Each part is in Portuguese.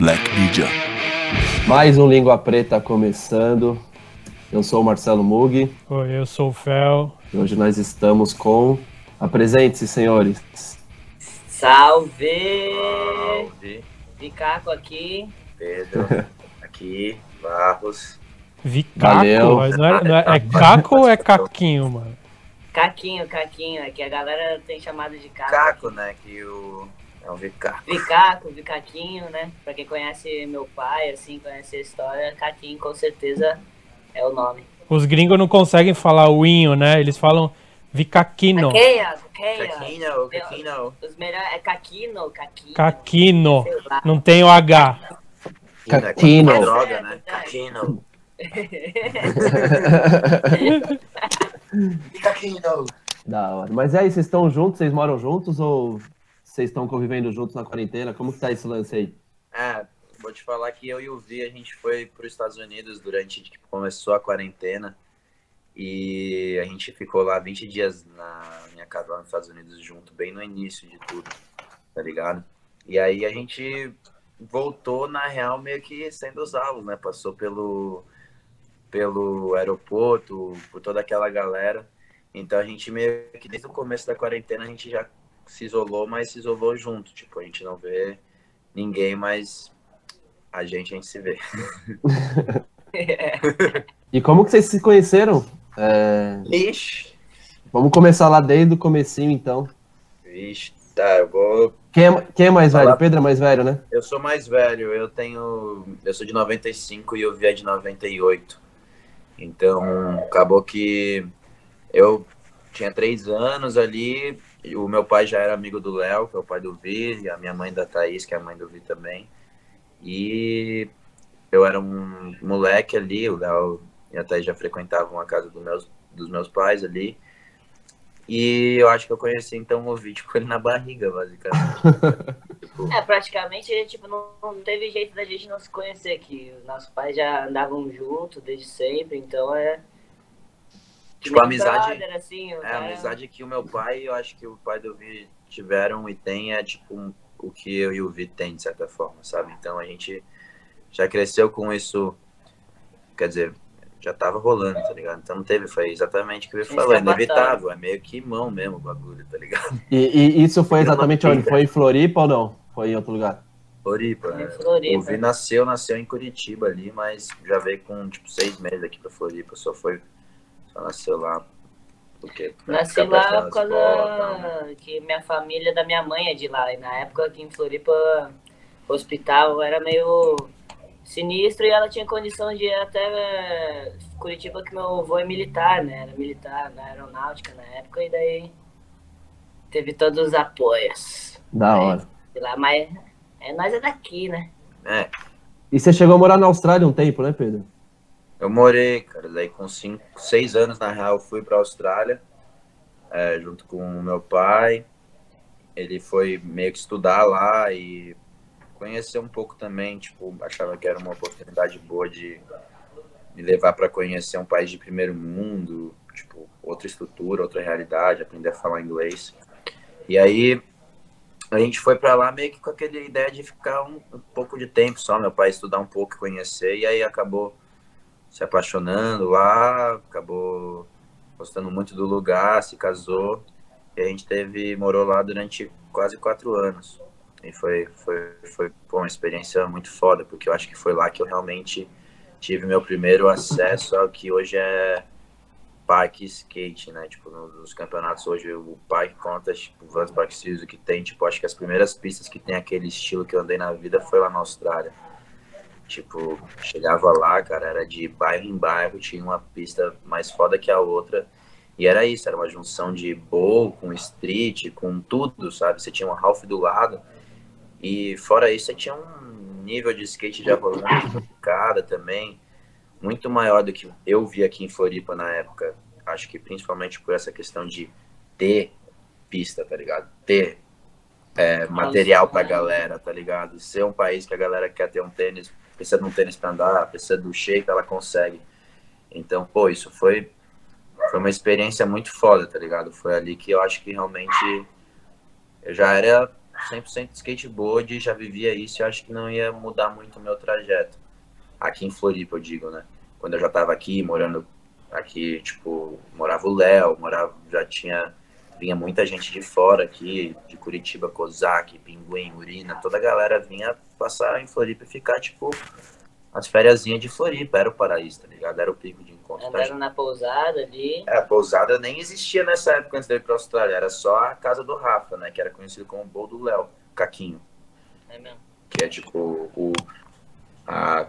Black Media. Mais um Língua Preta começando. Eu sou o Marcelo Mug Oi, eu sou o Fel. e hoje nós estamos com. Apresente-se, senhores. Salve! Salve, Vicaco aqui. Pedro, aqui, Barros. Vicaco, Valeu. mas não é, não é, é caco ou é caquinho, mano? Caquinho, Caquinho, é que a galera tem chamado de Caco. Caco, né, que o... É um Vicaco. Vicaco, Vicaquinho, né? Pra quem conhece meu pai, assim, conhece a história, Caquinho com certeza é o nome. Os gringos não conseguem falar o inho, né? Eles falam vicaquino. Caqueia, Caqueia. Caquinho, Caquinho. Os melhores, é Caquino. Caquino. lá. Não tem o H. Caquino. É droga, né? Caquino. Caquino. Da hora. Mas aí, vocês estão juntos? Vocês moram juntos ou vocês estão convivendo juntos na quarentena? Como que tá esse lance aí? É, vou te falar que eu e o Vi, a gente foi para os Estados Unidos durante que começou a quarentena. E a gente ficou lá 20 dias na minha casa lá nos Estados Unidos junto, bem no início de tudo, tá ligado? E aí a gente voltou, na real, meio que sendo alvos, né? Passou pelo, pelo aeroporto, por toda aquela galera. Então a gente meio que desde o começo da quarentena a gente já se isolou, mas se isolou junto. Tipo, a gente não vê ninguém, mas a gente a gente se vê. E como que vocês se conheceram? É, Ixi, Vamos começar lá desde o comecinho, então. Vixe, tá, eu vou. Quem é, quem é mais velho? Fala. Pedro é mais velho, né? Eu sou mais velho, eu tenho. Eu sou de 95 e eu vi a de 98. Então, acabou que eu tinha três anos ali, o meu pai já era amigo do Léo, que é o pai do Vi, e a minha mãe da Thaís, que é a mãe do Vi também. E eu era um moleque ali, o Léo e a Thaís já frequentavam a casa dos meus, dos meus pais ali. E eu acho que eu conheci então o vídeo com ele na barriga, basicamente. Tipo, É, praticamente, tipo, não, não teve jeito da gente não se conhecer, que os nossos pais já andavam juntos desde sempre, então é... Tipo, a amizade- brother, assim, É, a cara- amizade que o meu pai, eu acho que o pai do Vi tiveram e tem é tipo um- o que eu e o Vi tem, de certa forma, sabe? Então a gente já cresceu com isso, quer dizer, já tava rolando, tá ligado? Então não teve, foi exatamente o que eu falar, é escapatória. inevitável, é meio que mão mesmo o bagulho, tá ligado? E, e isso foi exatamente onde? Foi em Floripa ou não? Foi em outro lugar? Floripa, né? Floripa. O Vi nasceu, nasceu em Curitiba ali, mas já veio com tipo seis meses aqui pra Floripa, só foi, só nasceu lá. Porque, né, Nasci lá por causa escola, né? que minha família da minha mãe é de lá. E na época aqui em Floripa, o hospital era meio sinistro e ela tinha condição de ir até eh, Curitiba, que meu avô é militar, né? Era militar na aeronáutica na época, e daí teve todos os apoios. Da Aí, hora. sei lá, mas é, nós é daqui, né? É, E você chegou a morar na Austrália um tempo, né, Pedro? Eu morei, cara, daí com cinco, seis anos, na real, fui pra Austrália, é, junto com o meu pai. Ele foi meio que estudar lá e conhecer um pouco também, tipo, achava que era uma oportunidade boa de me levar para conhecer um país de primeiro mundo, tipo, outra estrutura, outra realidade, aprender a falar inglês. E aí a gente foi para lá meio que com aquela ideia de ficar um, um pouco de tempo só, meu pai estudar um pouco e conhecer, e aí acabou se apaixonando lá, acabou gostando muito do lugar, se casou e a gente teve morou lá durante quase quatro anos e foi foi foi pô, uma experiência muito foda porque eu acho que foi lá que eu realmente tive meu primeiro acesso ao que hoje é parque skate, né? Tipo, no- nos campeonatos hoje o parque conta, tipo, Series, o que tem, tipo, acho que as primeiras pistas que tem aquele estilo que eu andei na vida foi lá na Austrália. Tipo, chegava lá, cara, era de bairro em bairro, tinha uma pista mais foda que a outra. E era isso, era uma junção de bowl com street, com tudo, sabe? Você tinha um half do lado. E fora isso, você tinha um nível de skate de cada também, muito maior do que eu vi aqui em Floripa na época. Acho que principalmente por essa questão de ter pista, tá ligado? Ter é, material pra galera, tá ligado? Ser um país que a galera quer ter um tênis, precisa de um tênis pra andar, precisa do shape, ela consegue. Então, pô, isso foi, foi uma experiência muito foda, tá ligado? Foi ali que eu acho que realmente eu já era 100% skateboard, já vivia isso e acho que não ia mudar muito o meu trajeto. Aqui em Floripa, eu digo, né? Quando eu já tava aqui, morando aqui, tipo, morava o Léo, morava, já tinha, vinha muita gente de fora aqui, de Curitiba, Kozak, Pinguim, Urina, toda a galera vinha passar em Floripa e ficar, tipo, as férias de Floripa, era o paraíso, tá ligado? Era o pico de encontro. Andaram na pousada ali. É, a pousada nem existia nessa época antes de ir pra Austrália, era só a casa do Rafa, né? Que era conhecido como o Bowl do Léo, Caquinho. É mesmo. Que é tipo o. A,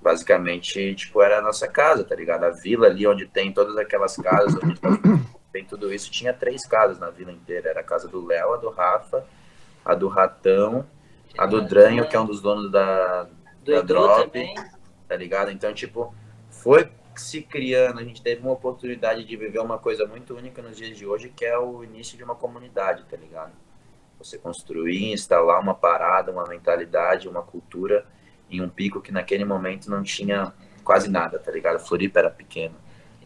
basicamente, tipo, era a nossa casa, tá ligado? A vila ali onde tem todas aquelas casas, onde tem tudo isso, tinha três casas na vila inteira. Era a casa do Léo, a do Rafa, a do Ratão, a do Dranho, que é um dos donos da, Do da Edu Drop, também. tá ligado? Então, tipo, foi se criando, a gente teve uma oportunidade de viver uma coisa muito única nos dias de hoje, que é o início de uma comunidade, tá ligado? Você construir, instalar uma parada, uma mentalidade, uma cultura em um pico que naquele momento não tinha quase nada, tá ligado? Floripa era pequeno.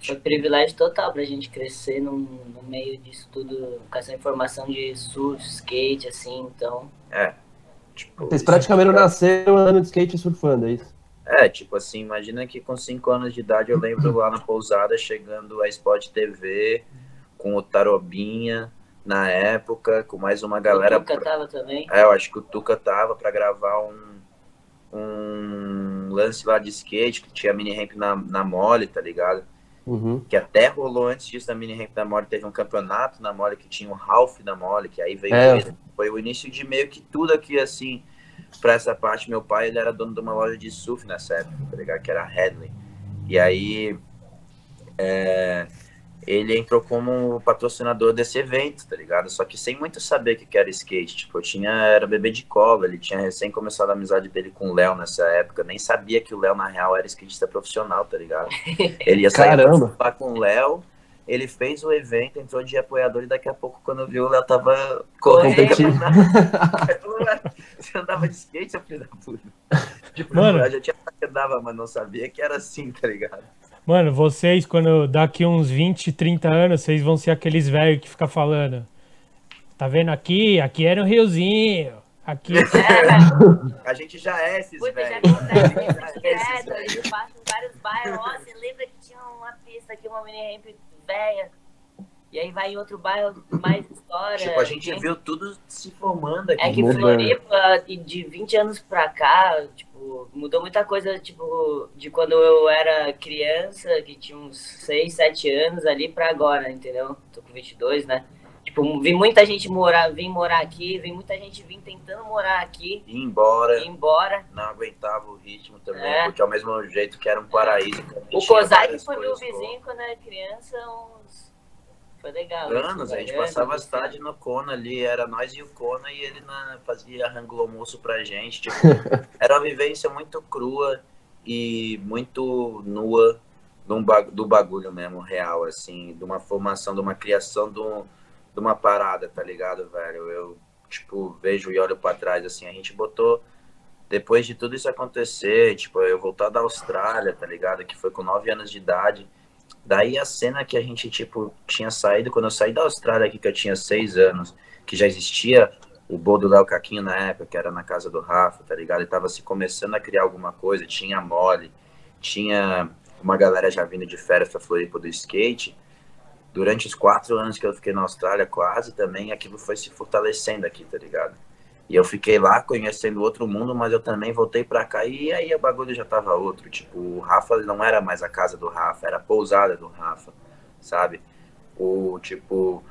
Foi privilégio total pra gente crescer no, no meio disso tudo, com essa informação de surf, skate, assim, então. É. Tipo, Vocês praticamente fica- nasceram andando de skate e surfando, é isso? É, tipo assim, imagina que com 5 anos de idade eu lembro lá na pousada chegando a Spot TV com o Tarobinha na época, com mais uma galera. O Tuca tava também. É, eu acho que o Tuca tava pra gravar um, um lance lá de skate que tinha mini ramp na, na mole, tá ligado? Uhum. Que até rolou antes disso da mini ramp da mole, teve um campeonato na mole que tinha um Ralph da mole, que aí veio É. ele. Foi o início de meio que tudo aqui assim, pra essa parte. Meu pai, ele era dono de uma loja de surf nessa época, tá ligado? Que era a Headley. E aí, é, ele entrou como patrocinador desse evento, tá ligado? Só que sem muito saber o que era skate. Tipo, eu tinha, era bebê de cola, ele tinha recém começado a amizade dele com o Léo nessa época. Nem sabia que o Léo, na real, era skatista profissional, tá ligado? Ele ia sair pra com o Léo, ele fez o evento, entrou de apoiador e daqui a pouco, quando viu, o Léo tava correndo. Competindo. Aí falou, "Ué, Você andava de skate, seu filho da puta? Tipo, Mano. eu já tinha andava, mas não sabia que era assim, tá ligado? Mano, vocês, quando daqui uns 20, 30 anos, vocês vão ser aqueles velhos que ficam falando. Tá vendo aqui? Aqui era um riozinho. Aqui. A gente já é esses Puta, já velhos. acontece Já é esses direto, a velhos. gente passa em vários bairros. Ó, você lembra que tinha uma pista aqui, uma mini ramp velha? E aí vai em outro bairro, mais história. Tipo, a gente viu tudo se formando aqui. É que. Floripa, de 20 anos pra cá, tipo, mudou muita coisa, tipo, de quando eu era criança, que tinha uns 6, 7 anos ali pra agora, entendeu? Tô com 22, né? Tipo, vi muita gente morar, vim morar aqui, vi muita gente vir tentando morar aqui, Ir embora, ir embora. não aguentava o ritmo também, É. porque ao mesmo jeito que era um paraíso. também O Kozak foi meu vizinho quando era criança, uns... Foi legal. anos, isso, a gente velho. passava Anos, as tardes no Kona ali, era nós e o Kona e ele na, fazia rango almoço pra gente, tipo, era uma vivência muito crua e muito nua do bagulho mesmo, real, assim, de uma formação, de uma criação de, um- de uma parada, tá ligado, velho? Eu, tipo, vejo e olho pra trás, assim, a gente botou, depois de tudo isso acontecer, tipo, eu voltar da Austrália, tá ligado? Que foi com nove anos de idade, Daí a cena que a gente, tipo, tinha saído, quando eu saí da Austrália aqui, que eu tinha seis anos, que já existia o Bowl do Léo Caquinho na época, que era na casa do Rafa, tá ligado? Ele tava se começando a criar alguma coisa, tinha Mole, tinha uma galera já vindo de férias pra Floripa do skate. Durante os quatro anos que eu fiquei na Austrália, quase também, aquilo foi se fortalecendo aqui, tá ligado? E eu fiquei lá conhecendo outro mundo, mas eu também voltei pra cá e aí o bagulho já tava outro. Tipo, o Rafa não era mais a casa do Rafa, era a pousada do Rafa, sabe? O tipo,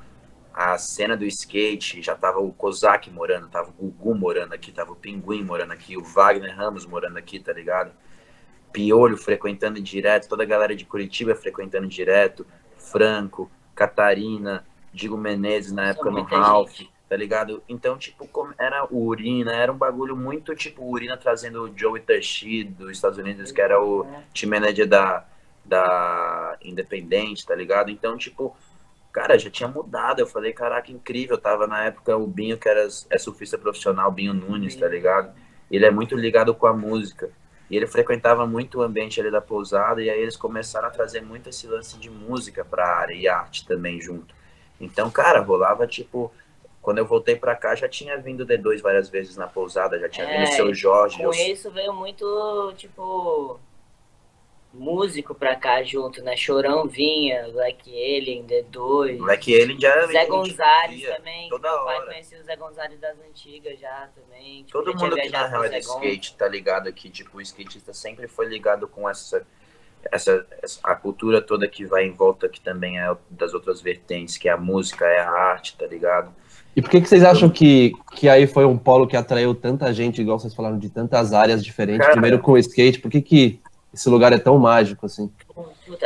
a cena do skate, já tava o Kozak morando, tava o Gugu morando aqui, tava o Pinguim morando aqui, o Wagner Ramos morando aqui, tá ligado? Piolho frequentando direto, toda a galera de Curitiba frequentando direto, Franco, Catarina, Digo Menezes na época no Ralph, gente. Tá ligado? Então, tipo, como era o Urina, era um bagulho muito tipo o Urina trazendo o Joey Tashi dos Estados Unidos, que era o team manager da, da Independente, tá ligado? Então, tipo, cara, já tinha mudado. Eu falei, caraca, incrível. Tava na época o Binho, que era é surfista profissional, Binho Nunes, tá ligado? Ele é muito ligado com a música. E ele frequentava muito o ambiente ali da pousada, e aí eles começaram a trazer muito esse lance de música pra área e arte também junto. Então, cara, rolava tipo quando eu voltei pra cá, já tinha vindo D2 várias vezes na pousada, já tinha É, vindo o seu Jorge. Com eu- isso veio muito, tipo, músico pra cá junto, né? Chorão vinha, Black Alien, D2. Moleque, ele já Zé Gonzalez via também. toda meu pai hora. conhecia o Zé Gonzalez das antigas já também. Tipo, Todo mundo que na real é do skate tá ligado que, tipo, o skatista sempre foi ligado com essa, essa, essa- a cultura toda que vai em volta, que também é das outras vertentes, que é a música, é a arte, tá ligado? E por que, que vocês acham que, que aí foi um polo que atraiu tanta gente, igual vocês falaram, de tantas áreas diferentes? Cara. Primeiro com o skate, por que, que esse lugar é tão mágico assim?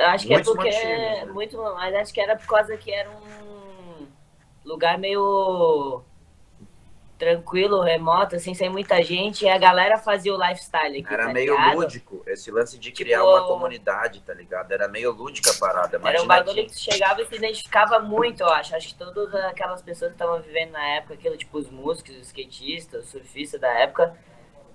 Acho que é Muitos porque. motivos, né? Muito, mas acho que era por causa que era um lugar meio tranquilo, remoto, assim, sem muita gente, e a galera fazia o lifestyle aqui. Era tá meio ligado? lúdico, esse lance de Tipo, criar uma comunidade, tá ligado? Era meio lúdica a parada. Era um bagulho que- que chegava e se identificava muito, eu acho. Acho que todas aquelas pessoas que estavam vivendo na época, aquilo, tipo, os músicos, os skatistas, os surfistas da época,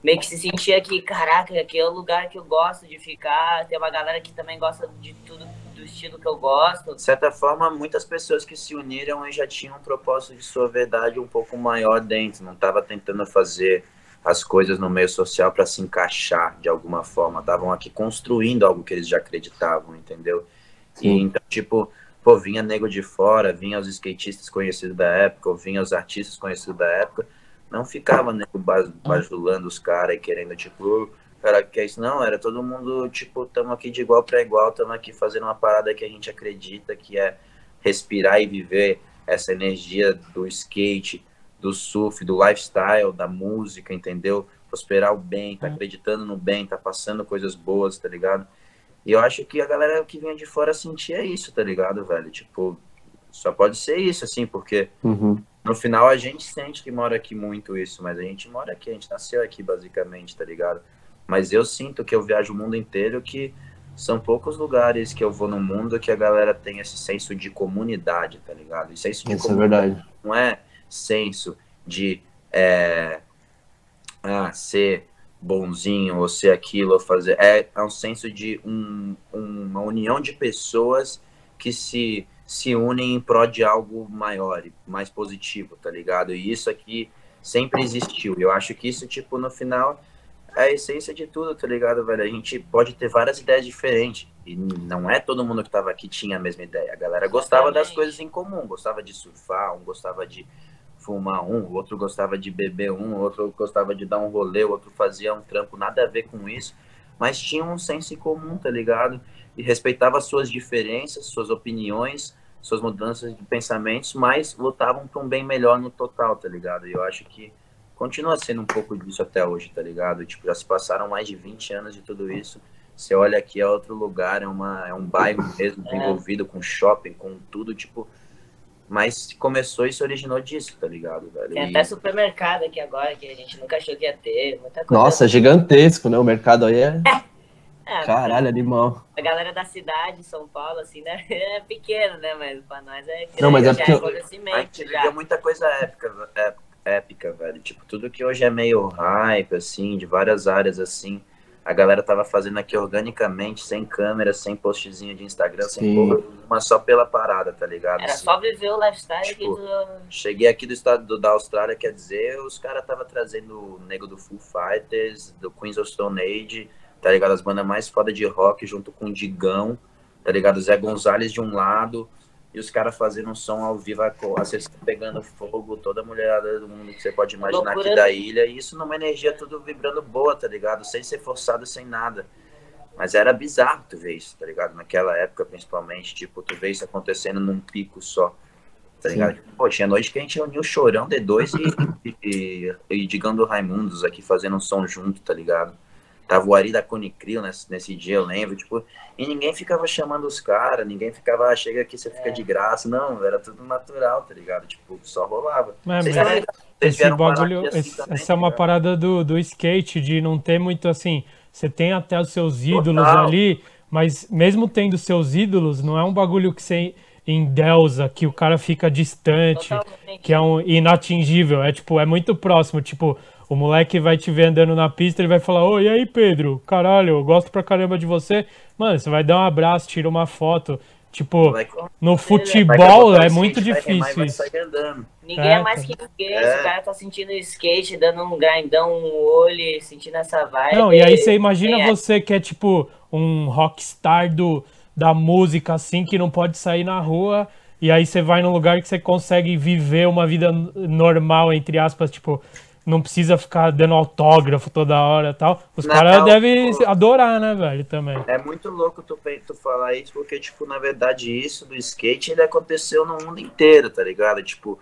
meio que se sentia que, caraca, aqui é o lugar que eu gosto de ficar. Tem uma galera que também gosta de tudo do estilo que eu gosto. De certa forma, muitas pessoas que se uniram e já tinham um propósito de sua verdade um pouco maior dentro. Não estava tentando fazer as coisas no meio social para se encaixar de alguma forma. Estavam aqui construindo algo que eles já acreditavam, entendeu? E Sim. então, tipo, pô, vinha nego de fora, vinha os skatistas conhecidos da época, ou vinha os artistas conhecidos da época. Não ficava nego bajulando os caras e querendo, tipo, cara, que é isso? Não, era todo mundo, tipo, tamo aqui de igual para igual, tamo aqui fazendo uma parada que a gente acredita, que é respirar e viver essa energia do skate, do surf, do lifestyle, da música, entendeu? Prosperar o bem, tá acreditando no bem, tá passando coisas boas, tá ligado? E eu acho que a galera que vinha de fora sentia isso, tá ligado, velho? Tipo, só pode ser isso, assim, porque Uhum. no final a gente sente que mora aqui muito isso, mas a gente mora aqui, a gente nasceu aqui basicamente, tá ligado? Mas eu sinto que eu viajo o mundo inteiro que são poucos lugares que eu vou no mundo que a galera tem esse senso de comunidade, tá ligado? E senso de Isso é comunidade verdade. não é senso de é, ah, ser bonzinho ou ser aquilo ou fazer. É, é um senso de um, uma união de pessoas que se, se unem em prol de algo maior e mais positivo, tá ligado? E isso aqui sempre existiu. E eu acho que isso, tipo, no final é a essência de tudo, tá ligado, velho? A gente pode ter várias ideias diferentes. E não é todo mundo que tava aqui tinha a mesma ideia. A galera gostava das Exatamente. coisas em comum, gostava de surfar, um gostava de fumar um, o outro gostava de beber um, o outro gostava de dar um rolê, o outro fazia um trampo nada a ver com isso, mas tinha um senso em comum, tá ligado? E respeitava suas diferenças, suas opiniões, suas mudanças de pensamentos, mas lutavam para um bem melhor no total, tá ligado? E eu acho que continua sendo um pouco disso até hoje, tá ligado? Tipo, já se passaram mais de 20 anos de tudo isso. Você olha aqui, é outro lugar, é, uma, é um bairro mesmo, desenvolvido com shopping, com tudo, tipo. Mas começou e se originou disso, tá ligado, velho? Tem E- até supermercado aqui agora, que a gente nunca achou que ia ter. Muita coisa. Nossa, gigantesco, né? O mercado aí é. É, Caralho, animal. A galera da cidade, São Paulo, assim, né? É pequeno, né? Mas pra nós é grande, Não, mas é porque eu- A acontecimento gente já. viveu muita coisa épica, é- épica, velho. Tipo, tudo que hoje é meio hype, assim, de várias áreas, assim. A galera tava fazendo aqui organicamente, sem câmera, sem postzinho de Instagram, sem Sim. porra nenhuma, só pela parada, tá ligado? Era Assim, só viver o lifestyle Tipo, aqui do... Cheguei aqui do estado do- da Austrália, quer dizer, os caras tava trazendo o nego do Foo Fighters, do Queens of Stone Age, tá ligado? As bandas mais foda de rock, junto com o Digão, tá ligado? Zé Gonzalez de um lado, e os caras fazendo um som ao vivo, a sexta pegando fogo, toda a mulherada do mundo que você pode imaginar aqui da ilha, e isso numa energia tudo vibrando boa, tá ligado? Sem ser forçado, sem nada. Mas era bizarro tu ver isso, tá ligado? Naquela época, principalmente, tipo, tu vê isso acontecendo num pico só. Tá Sim. ligado? Pô, tinha noite que a gente reuniu o Chorão, D2 e, e, e Digão do Raimundos aqui fazendo um som junto, tá ligado? Tava o Ari da Conicril nesse, nesse dia, eu lembro, tipo, e ninguém ficava chamando os caras, ninguém ficava, ah, chega aqui, você fica de graça. Não, era tudo natural, tá ligado? Tipo, só rolava. É, Vocês mas- Esse bagulho, assim esse- também, essa é uma ligado? parada do, do skate, de não ter muito assim. Você tem até os seus ídolos Total. ali, mas mesmo tendo seus ídolos, não é um bagulho que você endeusa, que o cara fica distante, Totalmente. que é um inatingível. É tipo, é muito próximo. Tipo, o moleque vai te ver andando na pista, ele vai falar, oi, e aí, Pedro? Caralho, eu gosto pra caramba de você. Mano, você vai dar um abraço, tira uma foto. Tipo, Vai- no vai futebol é skate, muito vai remar e difícil vai isso. Ninguém é, É, mais que ninguém. É. Se o cara tá sentindo skate, dando um grindão, um olho, sentindo essa vibe. Não, e aí você imagina é. você que é tipo um rockstar do, da música, assim, que não pode sair na rua, e aí você vai num lugar que você consegue viver uma vida normal, entre aspas, tipo, não precisa ficar dando autógrafo toda hora e tal. Os caras devem pô. adorar, né, velho, também. É muito louco tu, tu falar isso, porque, tipo, na verdade, isso do skate, ele aconteceu no mundo inteiro, tá ligado? Tipo,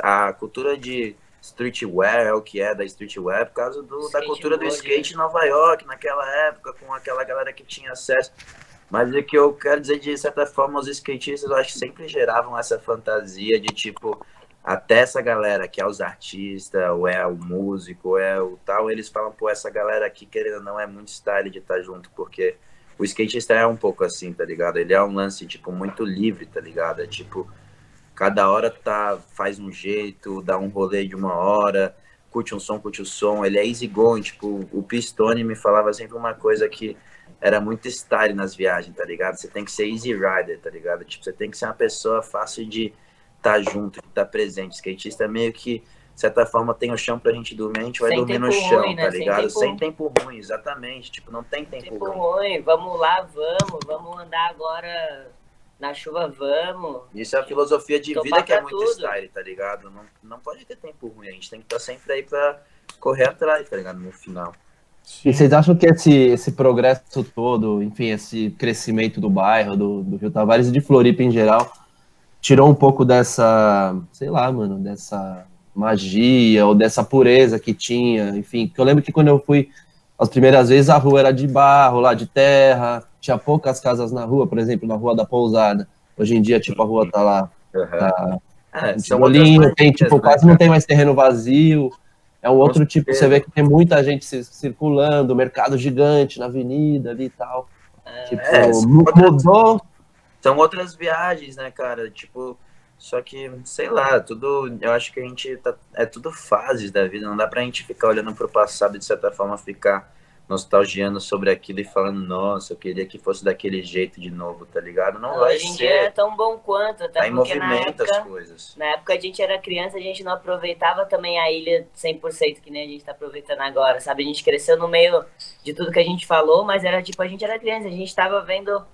a cultura de streetwear é o que é da streetwear por causa do, da cultura do né? skate em Nova York, naquela época, com aquela galera que tinha acesso. Mas o que eu quero dizer, de certa forma, os skatistas, eu acho que sempre geravam essa fantasia de, tipo, até essa galera que é os artistas, ou é o músico, ou é o tal, eles falam, pô, essa galera aqui, querendo ou não, é muito style de estar junto, porque o skatista é um pouco assim, tá ligado? Ele é um lance, tipo, muito livre, tá ligado? É tipo, cada hora tá, faz um jeito, dá um rolê de uma hora, curte um som, curte o som, ele é easy going, tipo, o Pistone me falava sempre uma coisa que era muito style nas viagens, tá ligado? Você tem que ser easy rider, tá ligado? Tipo, você tem que ser uma pessoa fácil de estar junto, de estar presente. Skatista é meio que, de certa forma, tem o chão pra gente dormir, a gente vai Sem dormir no chão, ruim, né? tá Sem ligado? tempo- Sem tempo ruim, exatamente. Tipo, não tem tempo Tempo ruim. ruim, vamos lá, vamos, vamos andar agora na chuva, vamos. Isso é a filosofia de vida que é muito tudo. style, tá ligado? Não, não pode ter tempo ruim, a gente tem que estar sempre aí pra correr atrás, tá ligado? No final. E vocês acham que esse, esse progresso todo, enfim, esse crescimento do bairro, do, do Rio Tavares e de Floripa em geral, tirou um pouco dessa, sei lá, mano, dessa magia ou dessa pureza que tinha, enfim, porque eu lembro que quando eu fui as primeiras vezes a rua era de barro, lá de terra, tinha poucas casas na rua, por exemplo, na rua da Pousada. Hoje em dia, tipo, a rua tá lá, tá É, um tem, tipo, né, quase não tem mais terreno vazio. É um outro tipo, você vê que tem muita gente ci- circulando, mercado gigante na avenida ali e tal. Tipo, É, mu- outras- mudou. São outras viagens, né, cara? Tipo, só que, sei lá, tudo. Eu acho que a gente tá. É tudo fases da vida. Não dá pra gente ficar olhando pro passado e, de certa forma, ficar nostalgiando sobre aquilo e falando, nossa, eu queria que fosse daquele jeito de novo, tá ligado? Não vai Hoje em dia é ser. tão bom quanto, até Tá em porque na movimento as época, coisas. na época a gente era criança, a gente não aproveitava também a ilha 100% que nem a gente tá aproveitando agora, sabe? A gente cresceu no meio de tudo que a gente falou, mas era tipo, a gente era criança, a gente tava vendo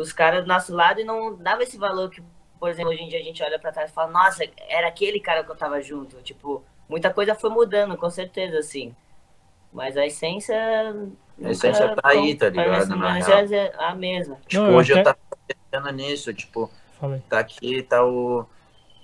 os caras do nosso lado e não dava esse valor que, por exemplo, hoje em dia a gente olha pra trás e fala, nossa, era aquele cara que eu tava junto. Tipo, muita coisa foi mudando, com certeza, assim. Mas a essência. A essência tá aí, tá ligado, na A essência é a mesma. Tipo, eu hoje eu até- tava pensando nisso, tipo, Falei. tá aqui, tá o,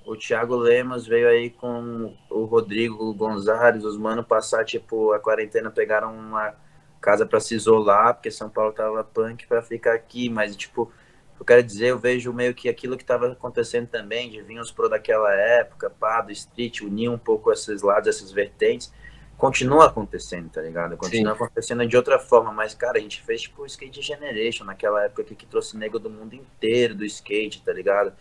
o Thiago Lemos veio aí com o Rodrigo Gonzalez, os mano passar, tipo, a quarentena pegaram uma casa pra se isolar, porque São Paulo tava punk pra ficar aqui, mas, tipo, eu quero dizer, eu vejo meio que aquilo que tava acontecendo também, de vir os pro daquela época, pá, do street, unir um pouco esses lados, essas vertentes, continua acontecendo, tá ligado? Continua acontecendo de outra forma, mas, cara, a gente fez, tipo, o Skate Generation naquela época que, que trouxe nego do mundo inteiro do skate, tá ligado?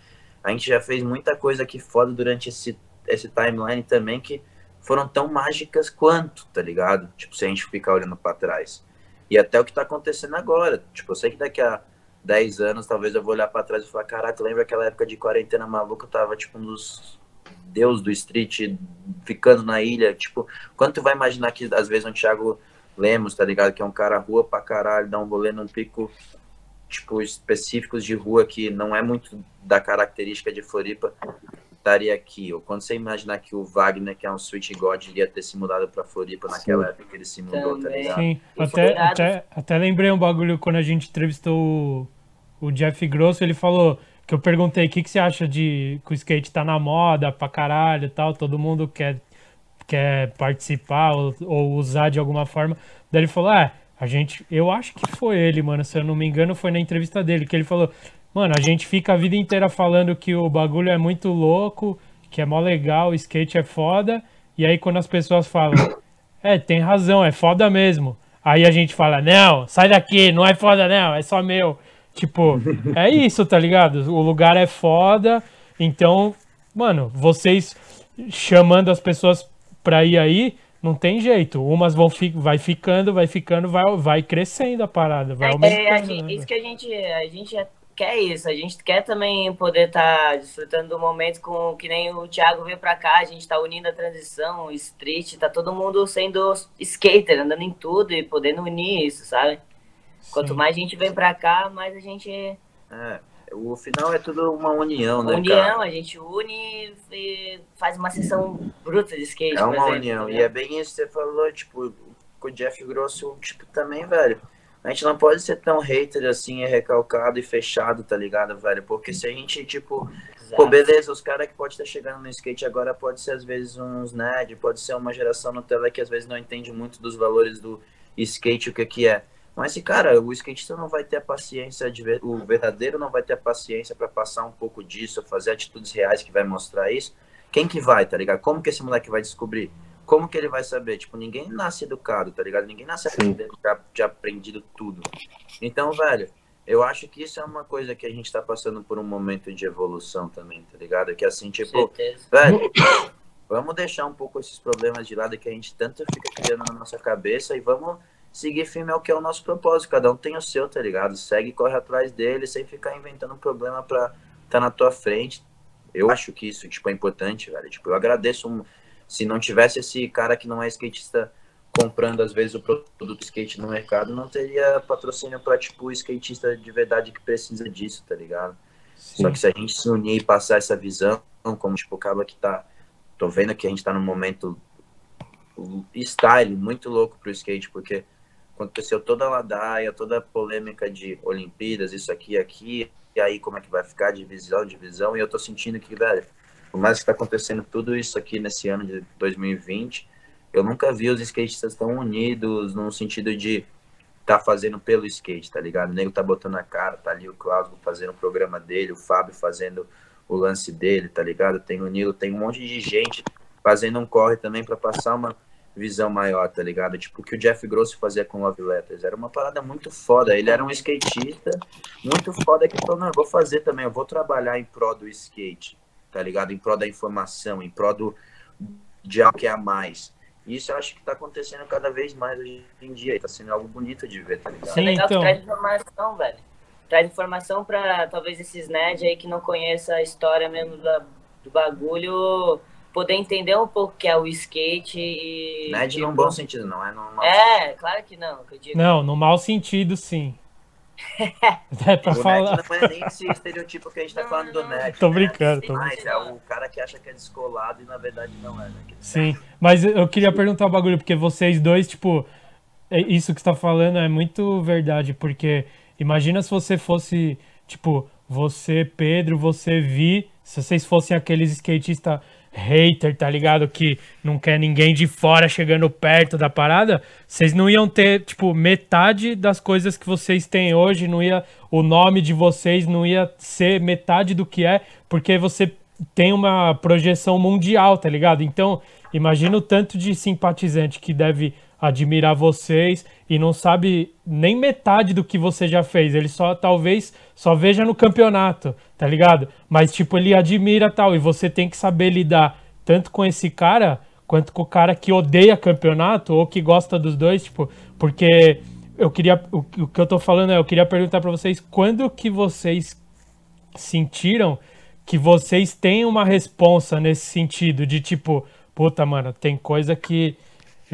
A gente já fez muita coisa aqui foda durante esse, esse timeline também que foram tão mágicas quanto, tá ligado? Tipo, se a gente ficar olhando pra trás. E até o que tá acontecendo agora. Tipo, eu sei que daqui a 10 anos, talvez eu vou olhar pra trás e falar, caraca, lembra aquela época de quarentena maluca, eu tava, tipo, um dos deus do street, ficando na ilha, tipo, quando tu vai imaginar que, às vezes, um Thiago Lemos, tá ligado? Que é um cara rua pra caralho, dá um rolê num pico, tipo, específicos de rua que não é muito da característica de Floripa, estaria aqui. Ou quando você imaginar que o Wagner, que é um Switch God, iria ter se mudado pra Floripa naquela época que ele se mudou, tá Também. ligado? Sim, até, até, até lembrei um bagulho quando a gente entrevistou o, o Jeff Grosso, ele falou que eu perguntei o que, que você acha de que o skate tá na moda pra caralho e tal, todo mundo quer, quer participar ou, ou usar de alguma forma. Daí ele falou, ah, a gente, eu acho que foi ele, mano, se eu não me engano, foi na entrevista dele, que ele falou, mano, a gente fica a vida inteira falando que o bagulho é muito louco, que é mó legal, o skate é foda, e aí quando as pessoas falam, é, tem razão, é foda mesmo. Aí a gente fala, não, sai daqui, não é foda não, é só meu. Tipo, é isso, tá ligado? O lugar é foda, então, mano, vocês chamando as pessoas pra ir aí, não tem jeito. Umas vão fi vai ficando, vai ficando, vai, vai crescendo a parada, vai É, é, aumentando. gente- né, isso que a gente, a gente quer isso, a gente quer também poder estar tá desfrutando do momento com que nem o Thiago veio pra cá, a gente tá unindo a transição, o street, tá todo mundo sendo skater, andando em tudo e podendo unir isso, sabe? Sim. Quanto mais gente vem pra cá, mais a gente. É, o final é tudo uma união, né? União, cara? a gente une e faz uma sessão bruta de skate. É uma exemplo, união, tá e é bem isso que você falou, tipo, com o Jeff Grosso, tipo, também, velho a gente não pode ser tão hater assim, recalcado e fechado, tá ligado, velho? Porque se a gente, tipo, Exato. pô, beleza, os caras que pode estar chegando no skate agora pode ser às vezes uns nerd, pode ser uma geração Nutella que às vezes não entende muito dos valores do skate, o que que é. Mas se, cara, o skatista não vai ter a paciência de ver, o verdadeiro não vai ter a paciência para passar um pouco disso, fazer atitudes reais que vai mostrar isso. Quem que vai, tá ligado? Como que esse moleque vai descobrir? Como que ele vai saber? Tipo, ninguém nasce educado, tá ligado? Ninguém nasce aprendendo, já, já aprendido tudo. Então, velho, eu acho que isso é uma coisa que a gente tá passando por um momento de evolução também, tá ligado? Que assim, tipo, velho, vamos deixar um pouco esses problemas de lado que a gente tanto fica criando na nossa cabeça e vamos seguir firme ao que é o nosso propósito. Cada um tem o seu, tá ligado? Segue, corre atrás dele, sem ficar inventando um problema pra tá na tua frente. Eu acho que isso, tipo, é importante, velho. Tipo, eu agradeço um se não tivesse esse cara que não é skatista comprando às vezes o produto skate no mercado, não teria patrocínio para tipo o skatista de verdade que precisa disso, tá ligado? Sim. Só que se a gente se unir e passar essa visão, como tipo acaba que tá, tô vendo que a gente tá num momento style muito louco pro skate, porque aconteceu toda a ladaia, toda a polêmica de Olimpíadas, isso aqui, aqui, e aí como é que vai ficar divisão, divisão, e eu tô sentindo que, velho, por mais que está acontecendo tudo isso aqui nesse ano de 2020, eu nunca vi os skatistas tão unidos no sentido de tá fazendo pelo skate, tá ligado? O nego tá botando a cara, tá ali o Cláudio fazendo o programa dele, o Fábio fazendo o lance dele, tá ligado? Tem o Nilo, tem um monte de gente fazendo um corre também para passar uma visão maior, tá ligado? Tipo o que o Jeff Grosso fazia com Love Letters. Era uma parada muito foda. Ele era um skatista muito foda que falou, não, eu vou fazer também, eu vou trabalhar em prol do skate tá ligado? Em prol da informação, em prol do, de algo que é a mais. Isso eu acho que tá acontecendo cada vez mais hoje em dia. Tá sendo algo bonito de ver, tá ligado? Sim, é legal então... traz informação, velho. Traz informação pra talvez esses nerds aí que não conheçam a história mesmo da, do bagulho poder entender um pouco o que é o skate e. Nerd tipo... num bom sentido, não é no É, sentido. claro que não. Que não, no mau sentido, sim. é pra o falar. não é nem esse estereotipo que a gente tá falando do nerd. Tô né? brincando, tô Mas é o cara que acha que é descolado e na verdade não é, né? Sim, mas eu queria perguntar um bagulho, porque vocês dois, tipo, é, isso que você tá falando é muito verdade, porque imagina se você fosse, tipo, você, Pedro, você, Vi, se vocês fossem aqueles skatistas hater, tá ligado? Que não quer ninguém de fora chegando perto da parada, vocês não iam ter, tipo, metade das coisas que vocês têm hoje, não ia. O nome de vocês não ia ser metade do que é, porque você tem uma projeção mundial, tá ligado? Então, imagina o tanto de simpatizante que deve admirar vocês e não sabe nem metade do que você já fez. Ele só talvez só veja no campeonato, tá ligado? Mas tipo, ele admira tal e você tem que saber lidar tanto com esse cara quanto com o cara que odeia campeonato ou que gosta dos dois, tipo, porque eu queria o, o que eu tô falando é, eu queria perguntar para vocês quando que vocês sentiram que vocês têm uma responsa nesse sentido de tipo, puta, mano, tem coisa que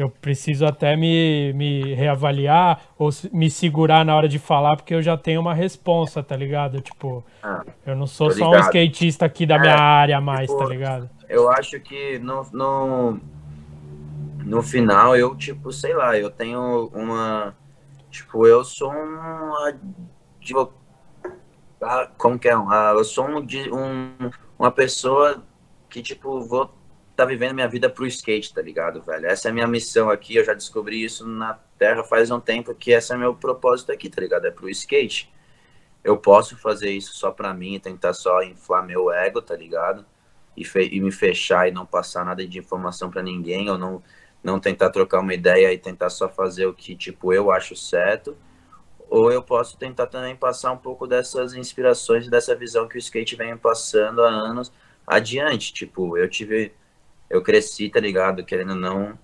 eu preciso até me, me reavaliar ou me segurar na hora de falar, porque eu já tenho uma responsa, tá ligado? Tipo, ah, eu não sou só um skatista aqui da minha é, área mais, tá tipo, tá ligado? Eu acho que no, no, no final eu, tipo, sei lá, eu tenho uma. Tipo, eu sou um. Tipo, como que é? Eu sou um, um, uma pessoa que, tipo, vou tá vivendo minha vida pro skate, tá ligado, velho? Essa é a minha missão aqui, eu já descobri isso na Terra faz um tempo, que esse é meu propósito aqui, tá ligado? É pro skate. Eu posso fazer isso só pra mim, tentar só inflar meu ego, tá ligado? E, e me fechar e não passar nada de informação para ninguém, ou não, não tentar trocar uma ideia e tentar só fazer o que, tipo, eu acho certo. Ou eu posso tentar também passar um pouco dessas inspirações, dessa visão que o skate vem passando há anos adiante. Tipo, eu tive eu cresci, tá ligado? Querendo ou não,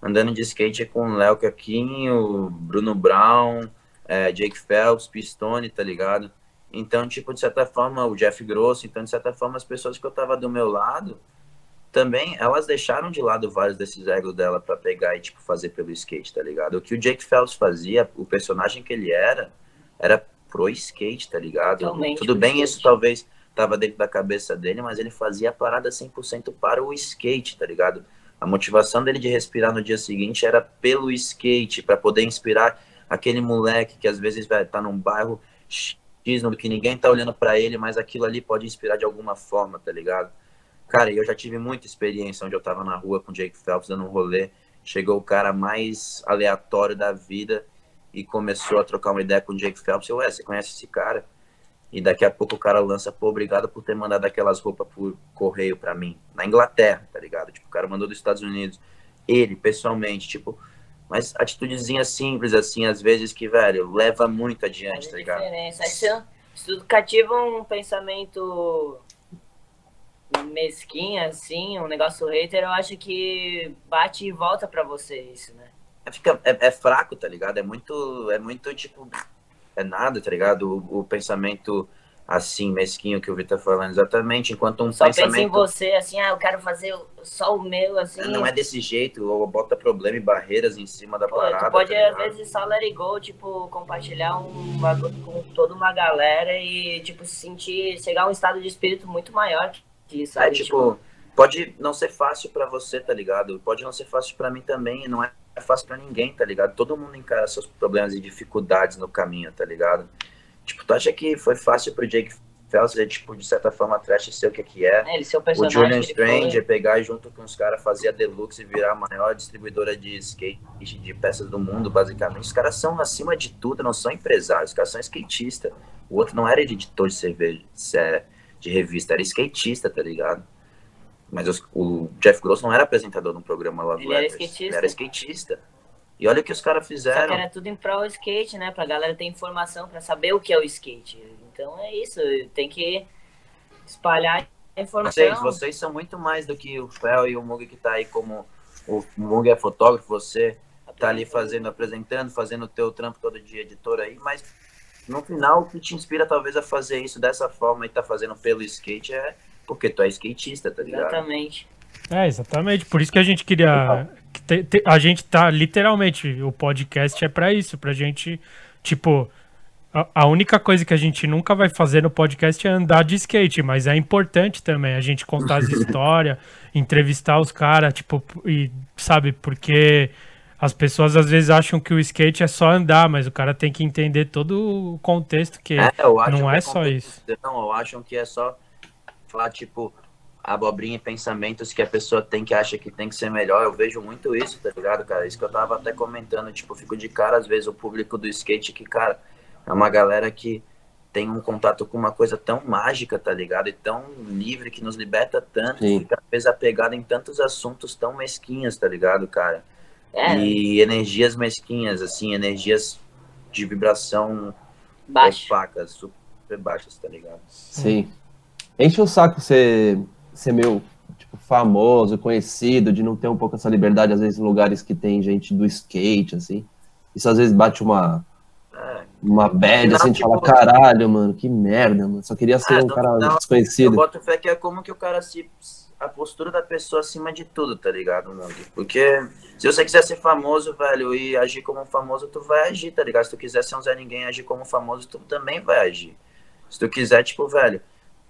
andando de skate com o Léo Caquinho, Bruno Brown, é, Jake Phelps, Pistone, tá ligado? Então, tipo, de certa forma, o Jeff Grosso, então, de certa forma, as pessoas que eu tava do meu lado, também, elas deixaram de lado vários desses egos dela para pegar e, tipo, fazer pelo skate, tá ligado? O que o Jake Phelps fazia, o personagem que ele era, era pro skate, tá ligado? Totalmente Tudo bem, skate. isso talvez tava dentro da cabeça dele, mas ele fazia a parada 100% para o skate, tá ligado? A motivação dele de respirar no dia seguinte era pelo skate, para poder inspirar aquele moleque que às vezes vai tá num bairro X, que ninguém tá olhando para ele, mas aquilo ali pode inspirar de alguma forma, tá ligado? Cara, eu já tive muita experiência onde eu tava na rua com o Jake Phelps dando um rolê, chegou o cara mais aleatório da vida e começou a trocar uma ideia com o Jake Phelps, eu, ué, você conhece esse cara? E daqui a pouco o cara lança, pô, obrigado por ter mandado aquelas roupas por correio pra mim. Na Inglaterra, tá ligado? Tipo, o cara mandou dos Estados Unidos. Ele, pessoalmente, tipo, mas atitudezinha simples, assim, às vezes que, velho, leva muito adiante, Faz tá ligado? diferença. Tu cativa um pensamento mesquinho, assim, um negócio hater, eu acho que bate e volta pra você isso, né? É, fica, é, é fraco, tá ligado? É muito, é muito, tipo, é nada, tá ligado? O, o pensamento, assim, mesquinho que o Vitor falando, exatamente, enquanto um Só pensa em pensamento... você, assim, ah, eu quero fazer só o meu, assim. Não é desse jeito, ou bota problema e barreiras em cima da Pô, parada. tu pode, tá às vezes, só let it go, tipo, compartilhar um bagulho com toda uma galera e, tipo, se sentir, chegar a um estado de espírito muito maior que isso, É, sabe? tipo, pode não ser fácil pra você, tá ligado? Pode não ser fácil pra mim também, não é fácil pra ninguém, tá ligado? Todo mundo encara seus problemas e dificuldades no caminho, tá ligado? Tipo, tu acha que foi fácil pro Jake Phelps, ele, tipo, de certa forma, trash ser o que que é? É, ele ser o O personagem Julian Strange foi. é pegar junto com os caras fazer a Deluxe e virar a maior distribuidora de skate de peças do mundo, basicamente. Os caras são, acima de tudo, não são empresários, os caras são skatistas. O outro não era editor de cerveja, é, de revista, era skatista, tá ligado? Mas os- o Jeff Gross não era apresentador de um programa Love Ele era skatista. Ele era skatista. E olha o que os caras Só que fizeram. era tudo em prol do skate, né? Pra galera ter informação, pra saber o que é o skate. Então é isso, tem que espalhar informação. Vocês, vocês são muito mais do que o Fel e o Mug que tá aí como. O Mug é fotógrafo, você tá ali fazendo, apresentando, fazendo o teu trampo todo dia, editor aí, mas no final o que te inspira talvez a fazer isso dessa forma e tá fazendo pelo skate é porque tu é skatista, tá ligado? Exatamente. É, exatamente. Por isso que a gente queria. a gente tá literalmente. O podcast é pra isso, pra gente. Tipo. A, única coisa que a gente nunca vai fazer no podcast é andar de skate, mas é importante também a gente contar as histórias, entrevistar os caras, tipo, e sabe, porque as pessoas às vezes acham que o skate é só andar, mas o cara tem que entender todo o contexto que É, eu acho não que é só isso. competição, Eu acho que é só falar, tipo, abobrinha e pensamentos que a pessoa tem que acha que tem que ser melhor. Eu vejo muito isso, tá ligado, cara? Isso que eu tava até comentando, tipo, fico de cara, às vezes, o público do skate que, cara, é uma galera que tem um contato com uma coisa tão mágica, tá ligado? E tão livre, que nos liberta tanto, Sim. fica às vezes apegado em tantos assuntos tão mesquinhos, tá ligado, cara? É, E energias mesquinhas, assim, energias de vibração baixo. opacas, super baixas, tá ligado? Sim. Enche o saco ser, ser meio tipo, famoso, conhecido, de não ter um pouco essa liberdade, às vezes, em lugares que tem gente do skate, assim. Isso às vezes bate uma, É, uma bad, Não, assim, de falar, caralho, mano, que merda, mano. Só queria ser Ah, um não- cara não, Eu desconhecido. boto fé que é como que o cara se. A postura da pessoa acima de tudo, tá ligado, mano? Porque se você quiser ser famoso, velho, e agir como um famoso, tu vai agir, tá ligado? Se tu quiser ser um Zé Ninguém e agir como um famoso, tu também vai agir. Se tu quiser, tipo, velho,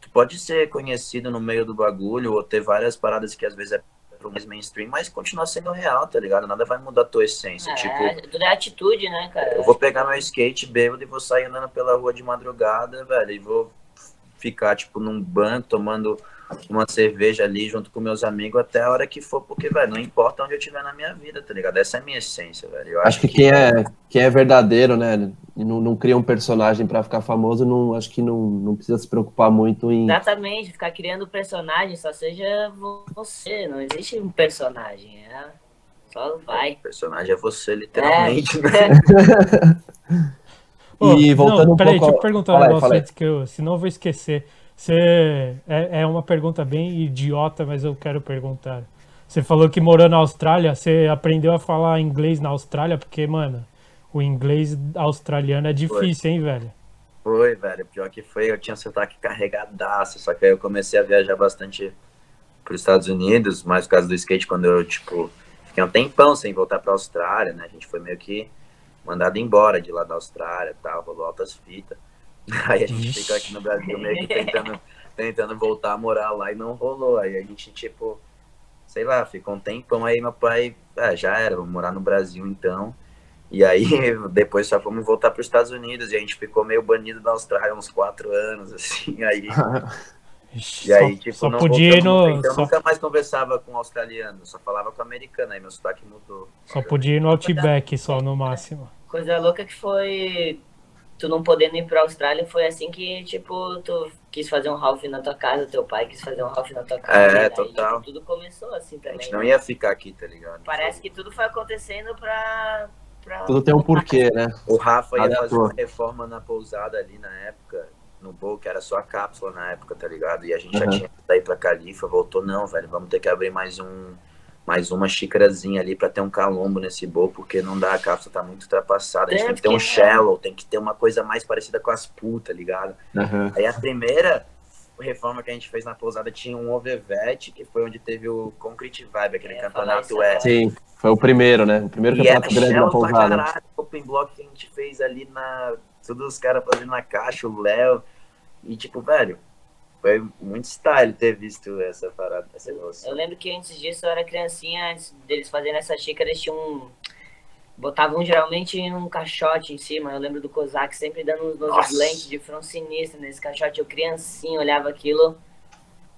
tu pode ser conhecido no meio do bagulho, ou ter várias paradas que às vezes é pro mais mainstream, mas continuar sendo real, tá ligado? Nada vai mudar a tua essência. É, Tipo, tudo é atitude, né, cara? eu vou pegar meu skate bêbado e vou sair andando pela rua de madrugada, velho, e vou ficar, tipo, num banco tomando uma cerveja ali junto com meus amigos até a hora que for, porque, velho, não importa onde eu estiver na minha vida, tá ligado? Essa é a minha essência, velho. Eu Acho que quem é, quem é verdadeiro, né, e não, não cria um personagem pra ficar famoso, não, acho que não, não precisa se preocupar muito em... Exatamente, ficar criando personagem, só seja você, não existe um personagem, é... só O vai. personagem é você, literalmente, né? Ô, E voltando não, um peraí, pouco deixa eu perguntar um negócio antes que eu, senão eu vou esquecer. Você é, é uma pergunta bem idiota, mas eu quero perguntar. Você falou que morou na Austrália, você aprendeu a falar inglês na Austrália, porque, mano, o inglês australiano é difícil, hein, velho? Foi, velho. Pior que foi, eu tinha sotaque carregadaço, só que aí eu comecei a viajar bastante para os Estados Unidos, mais por causa do skate, quando eu, tipo, fiquei um tempão sem voltar para a Austrália, né? A gente foi meio que mandado embora de lá da Austrália e tal, rolou altas fitas. Aí a gente fica aqui no Brasil meio que tentando, tentando voltar a morar lá e não rolou. Aí a gente, tipo, sei lá, ficou um tempão. Aí meu pai, ah, já era, vou morar no Brasil então. E aí depois só fomos voltar para os Estados Unidos e a gente ficou meio banido da Austrália uns quatro anos, assim. Aí. E aí, só, tipo, só não podia ir no. então Só, nunca mais conversava com australiano, só falava com americano, aí meu sotaque mudou. só podia ir no Outback, só no máximo. Coisa louca que foi. Tu não podendo ir pra Austrália, foi assim que, tipo, tu quis fazer um half na tua casa, teu pai quis fazer um half na tua casa. É, e daí, total. tipo, tudo começou assim A também. gente né? não ia ficar aqui, tá ligado? Parece que tudo foi acontecendo pra. pra... Tudo tem um porquê, né? O Rafa ia à fazer uma reforma na pousada ali na época, no Bowl, que era só a cápsula na época, tá ligado? E a gente já Uhum. tinha que sair pra Califa, voltou, não, velho, vamos ter que abrir mais um. Mais uma xícarazinha ali pra ter um calombo nesse bowl, porque não dá, a cápsula tá muito ultrapassada. A gente tem que ter um que- shallow, tem que ter uma coisa mais parecida com as putas, ligado? Aham. Aí a primeira reforma que a gente fez na pousada tinha um overvet, que foi onde teve o Concrete Vibe, aquele É, campeonato é. Sim, foi o primeiro, né? O primeiro E campeonato grande da pousada. caralho, o open block que a gente fez ali na. Todos os caras fazendo na caixa, o Léo. E tipo, velho, foi muito style ter visto essa parada, essa Eu evolução. lembro que antes disso eu era criancinha, antes deles fazerem essa xícara, eles tinham um. Botavam geralmente um caixote em cima. Eu lembro do Kozak sempre dando uns Nossa. lentes de front sinistro nesse caixote. Eu criancinha olhava aquilo.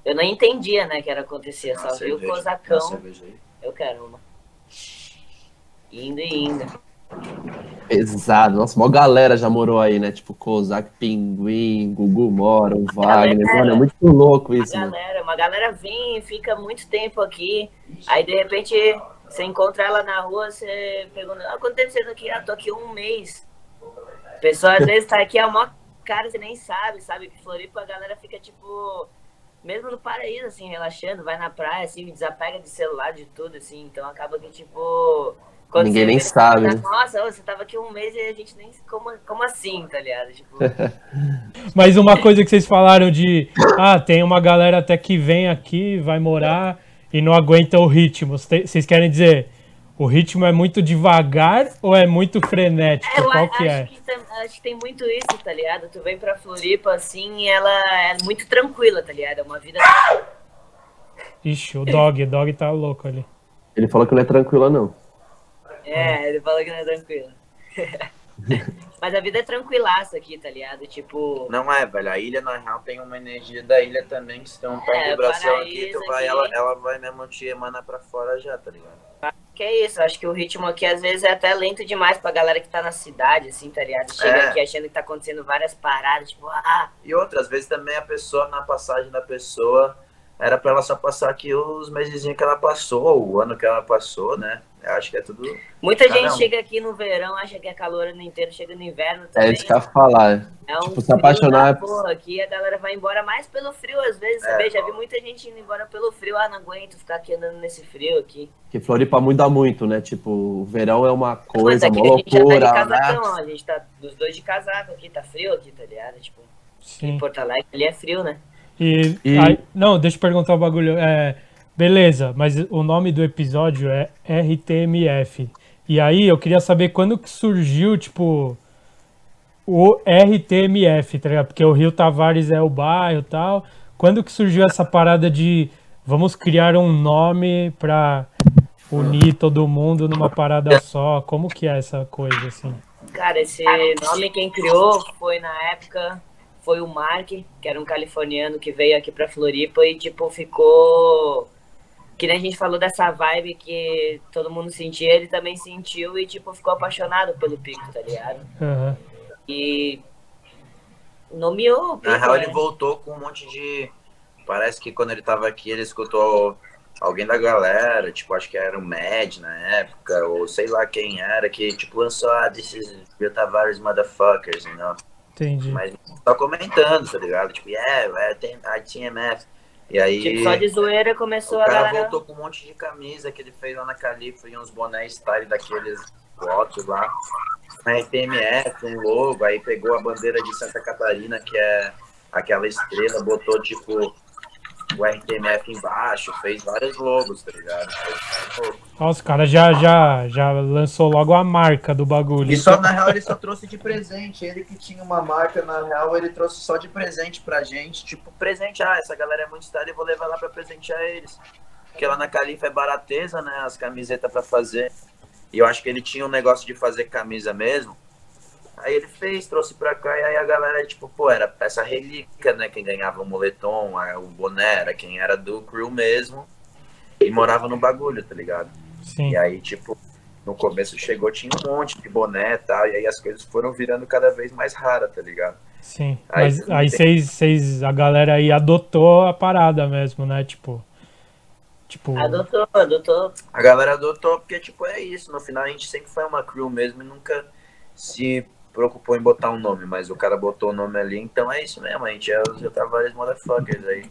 Eu não entendia, né, que era acontecer. Só Uma vi o Kozakão. Eu quero uma. Indo e indo. Pesado. Nossa, mó galera já morou aí, né? Tipo, Kozak, Pinguim, Gugu mora, o Wagner. galera. Mano, é muito louco Uma isso, mano. galera, uma galera vem e fica muito tempo aqui. Aí de repente você encontra ela na rua, você pergunta, ah, quanto tempo você tá aqui? Ah, tô aqui um mês. A pessoa às vezes tá aqui há mó cara, você nem sabe, sabe? Que Floripa a galera fica tipo. Mesmo no paraíso, assim, relaxando, vai na praia, assim, desapega de celular, de tudo, assim. Então acaba que, tipo. Quando Ninguém nem sabe, tá, né? Nossa, você tava aqui um mês e a gente nem. Como, como assim, tá ligado? Tipo. Mas uma coisa que vocês falaram de. Ah, tem uma galera até que vem aqui, vai morar e não aguenta o ritmo. Cê- Vocês querem dizer. O ritmo é muito devagar ou é muito frenético? É, eu Qual que é? acho, que tam- acho que tem muito isso, tá ligado? Tu vem pra Floripa, assim, e ela é muito tranquila, tá ligado? É uma vida. Ixi, o dog, o dog tá louco ali. Ele falou que não é tranquila, não. É, ele falou que não é tranquila. Mas a vida é tranquilaça aqui, tá ligado? Tipo. Não é, velho. A ilha, na real, tem uma energia da ilha também, que se tem um pé É, de vibração aqui, tu vai, aqui. ela, ela vai mesmo te emanar pra fora já, tá ligado? Que é isso, acho que o ritmo aqui às vezes é até lento demais pra galera que tá na cidade, assim, tá ligado? Chega É. aqui achando que tá acontecendo várias paradas, tipo, ah, E outras vezes também a pessoa, na passagem da pessoa, era pra ela só passar aqui os meses que ela passou, o ano que ela passou, né? Eu acho que é tudo. muita Caramba. gente chega aqui no verão, acha que é calor o ano inteiro, chega no inverno É também. isso que eu ia falar. É um Tipo, se frio apaixonar- da Porra, aqui a galera vai embora mais pelo frio, às vezes, É. sabe? Já vi muita gente indo embora pelo frio. Ah, não aguento ficar aqui andando nesse frio aqui. Que Floripa muda muito, né? Tipo, o verão é uma Mas coisa, aqui uma a gente já tá loucura, de casacão, né? A gente tá dos dois de casaco aqui, tá frio aqui, tá ligado? Tipo, em Sim. Porto Alegre ali é frio, né? E, E- aí- não, deixa eu perguntar o bagulho. É, beleza, mas o nome do episódio é RTMF. E aí eu queria saber quando que surgiu, tipo, o RTMF, tá ligado? Porque o Rio Tavares é o bairro e tal. Quando que surgiu essa parada de vamos criar um nome pra unir todo mundo numa parada só? Como que é essa coisa, assim? Cara, esse nome quem criou foi na época, foi o Mark, que era um californiano que veio aqui pra Floripa e tipo ficou que nem a gente falou dessa vibe que todo mundo sentia, ele também sentiu e tipo ficou apaixonado pelo pico, tá ligado? Aham. E nomeou o pico. Na real, né? ele voltou com um monte de. Parece que quando ele tava aqui, ele escutou alguém da galera, tipo, acho que era o Mad na época, ou sei lá quem era, que tipo lançou, ah, this is Bill Tavares Motherfuckers, you know? Entendi. Mas só comentando, tá ligado? Tipo, yeah, é, tem a TMF. E aí. Tipo, só de zoeira começou O a cara galera. voltou com um monte de camisa que ele fez lá na Califa e uns bonés style daqueles fotos lá. na RTMF, um logo, aí pegou a bandeira de Santa Catarina, que é aquela estrela, botou tipo o RTMF embaixo, fez vários logos, tá ligado? Nossa, o cara já, já, já lançou logo a marca do bagulho. E só, na real, ele só trouxe de presente. Ele que tinha uma marca, na real, ele trouxe só de presente pra gente. Tipo, presente, ah, essa galera é muito style, eu vou levar lá pra presentear eles. Porque lá na Califa é barateza, né, as camisetas pra fazer. E eu acho que ele tinha um negócio de fazer camisa mesmo. Aí ele fez, trouxe pra cá, e aí a galera, tipo, pô, era essa relíquia, né? Quem ganhava o moletom, o boné, era quem era do crew mesmo. E morava no bagulho, tá ligado? Sim. E aí, tipo, no começo chegou, tinha um monte de boné e tal, e aí as coisas foram virando cada vez mais raras, tá ligado? Sim. Aí Mas você aí tem- vocês, vocês, a galera aí adotou a parada mesmo, né? Tipo. Tipo. Adotou, adotou. A galera adotou porque, tipo, é isso. No final a gente sempre foi uma crew mesmo e nunca se preocupou em botar um nome, mas o cara botou o nome ali, então é isso mesmo. A gente é os Tavares Motherfuckers aí.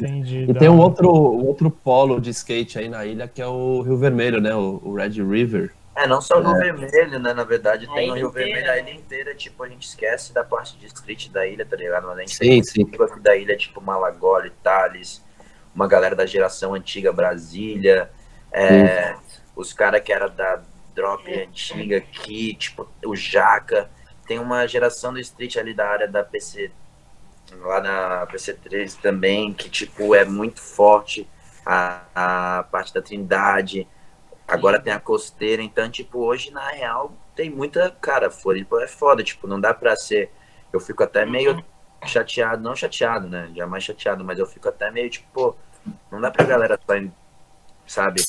Entendi. E tem um outro, um outro polo de skate aí na ilha que é o Rio Vermelho, né? O, o Red River. É, não só o Rio Vermelho, né? Na verdade, A tem o Rio inteira, Vermelho, a ilha inteira, tipo, a gente esquece da parte de street da ilha, tá ligado? Mas a gente Sim, tem sim. aqui da ilha, tipo Malagoli, Thales, uma galera da geração antiga Brasília, é, os caras que era da drop antiga aqui, tipo, o Jaca. Tem uma geração do street ali da área da PC, lá na PC3 também, que, tipo, é muito forte. A, a parte da Trindade, Agora tem a costeira, então, tipo, hoje, na real, tem muita. Cara, Floripa é foda, tipo, não dá pra ser. Eu fico até meio chateado, não chateado, né? Jamais chateado, mas eu fico até meio, tipo, pô, não dá pra galera só, sabe,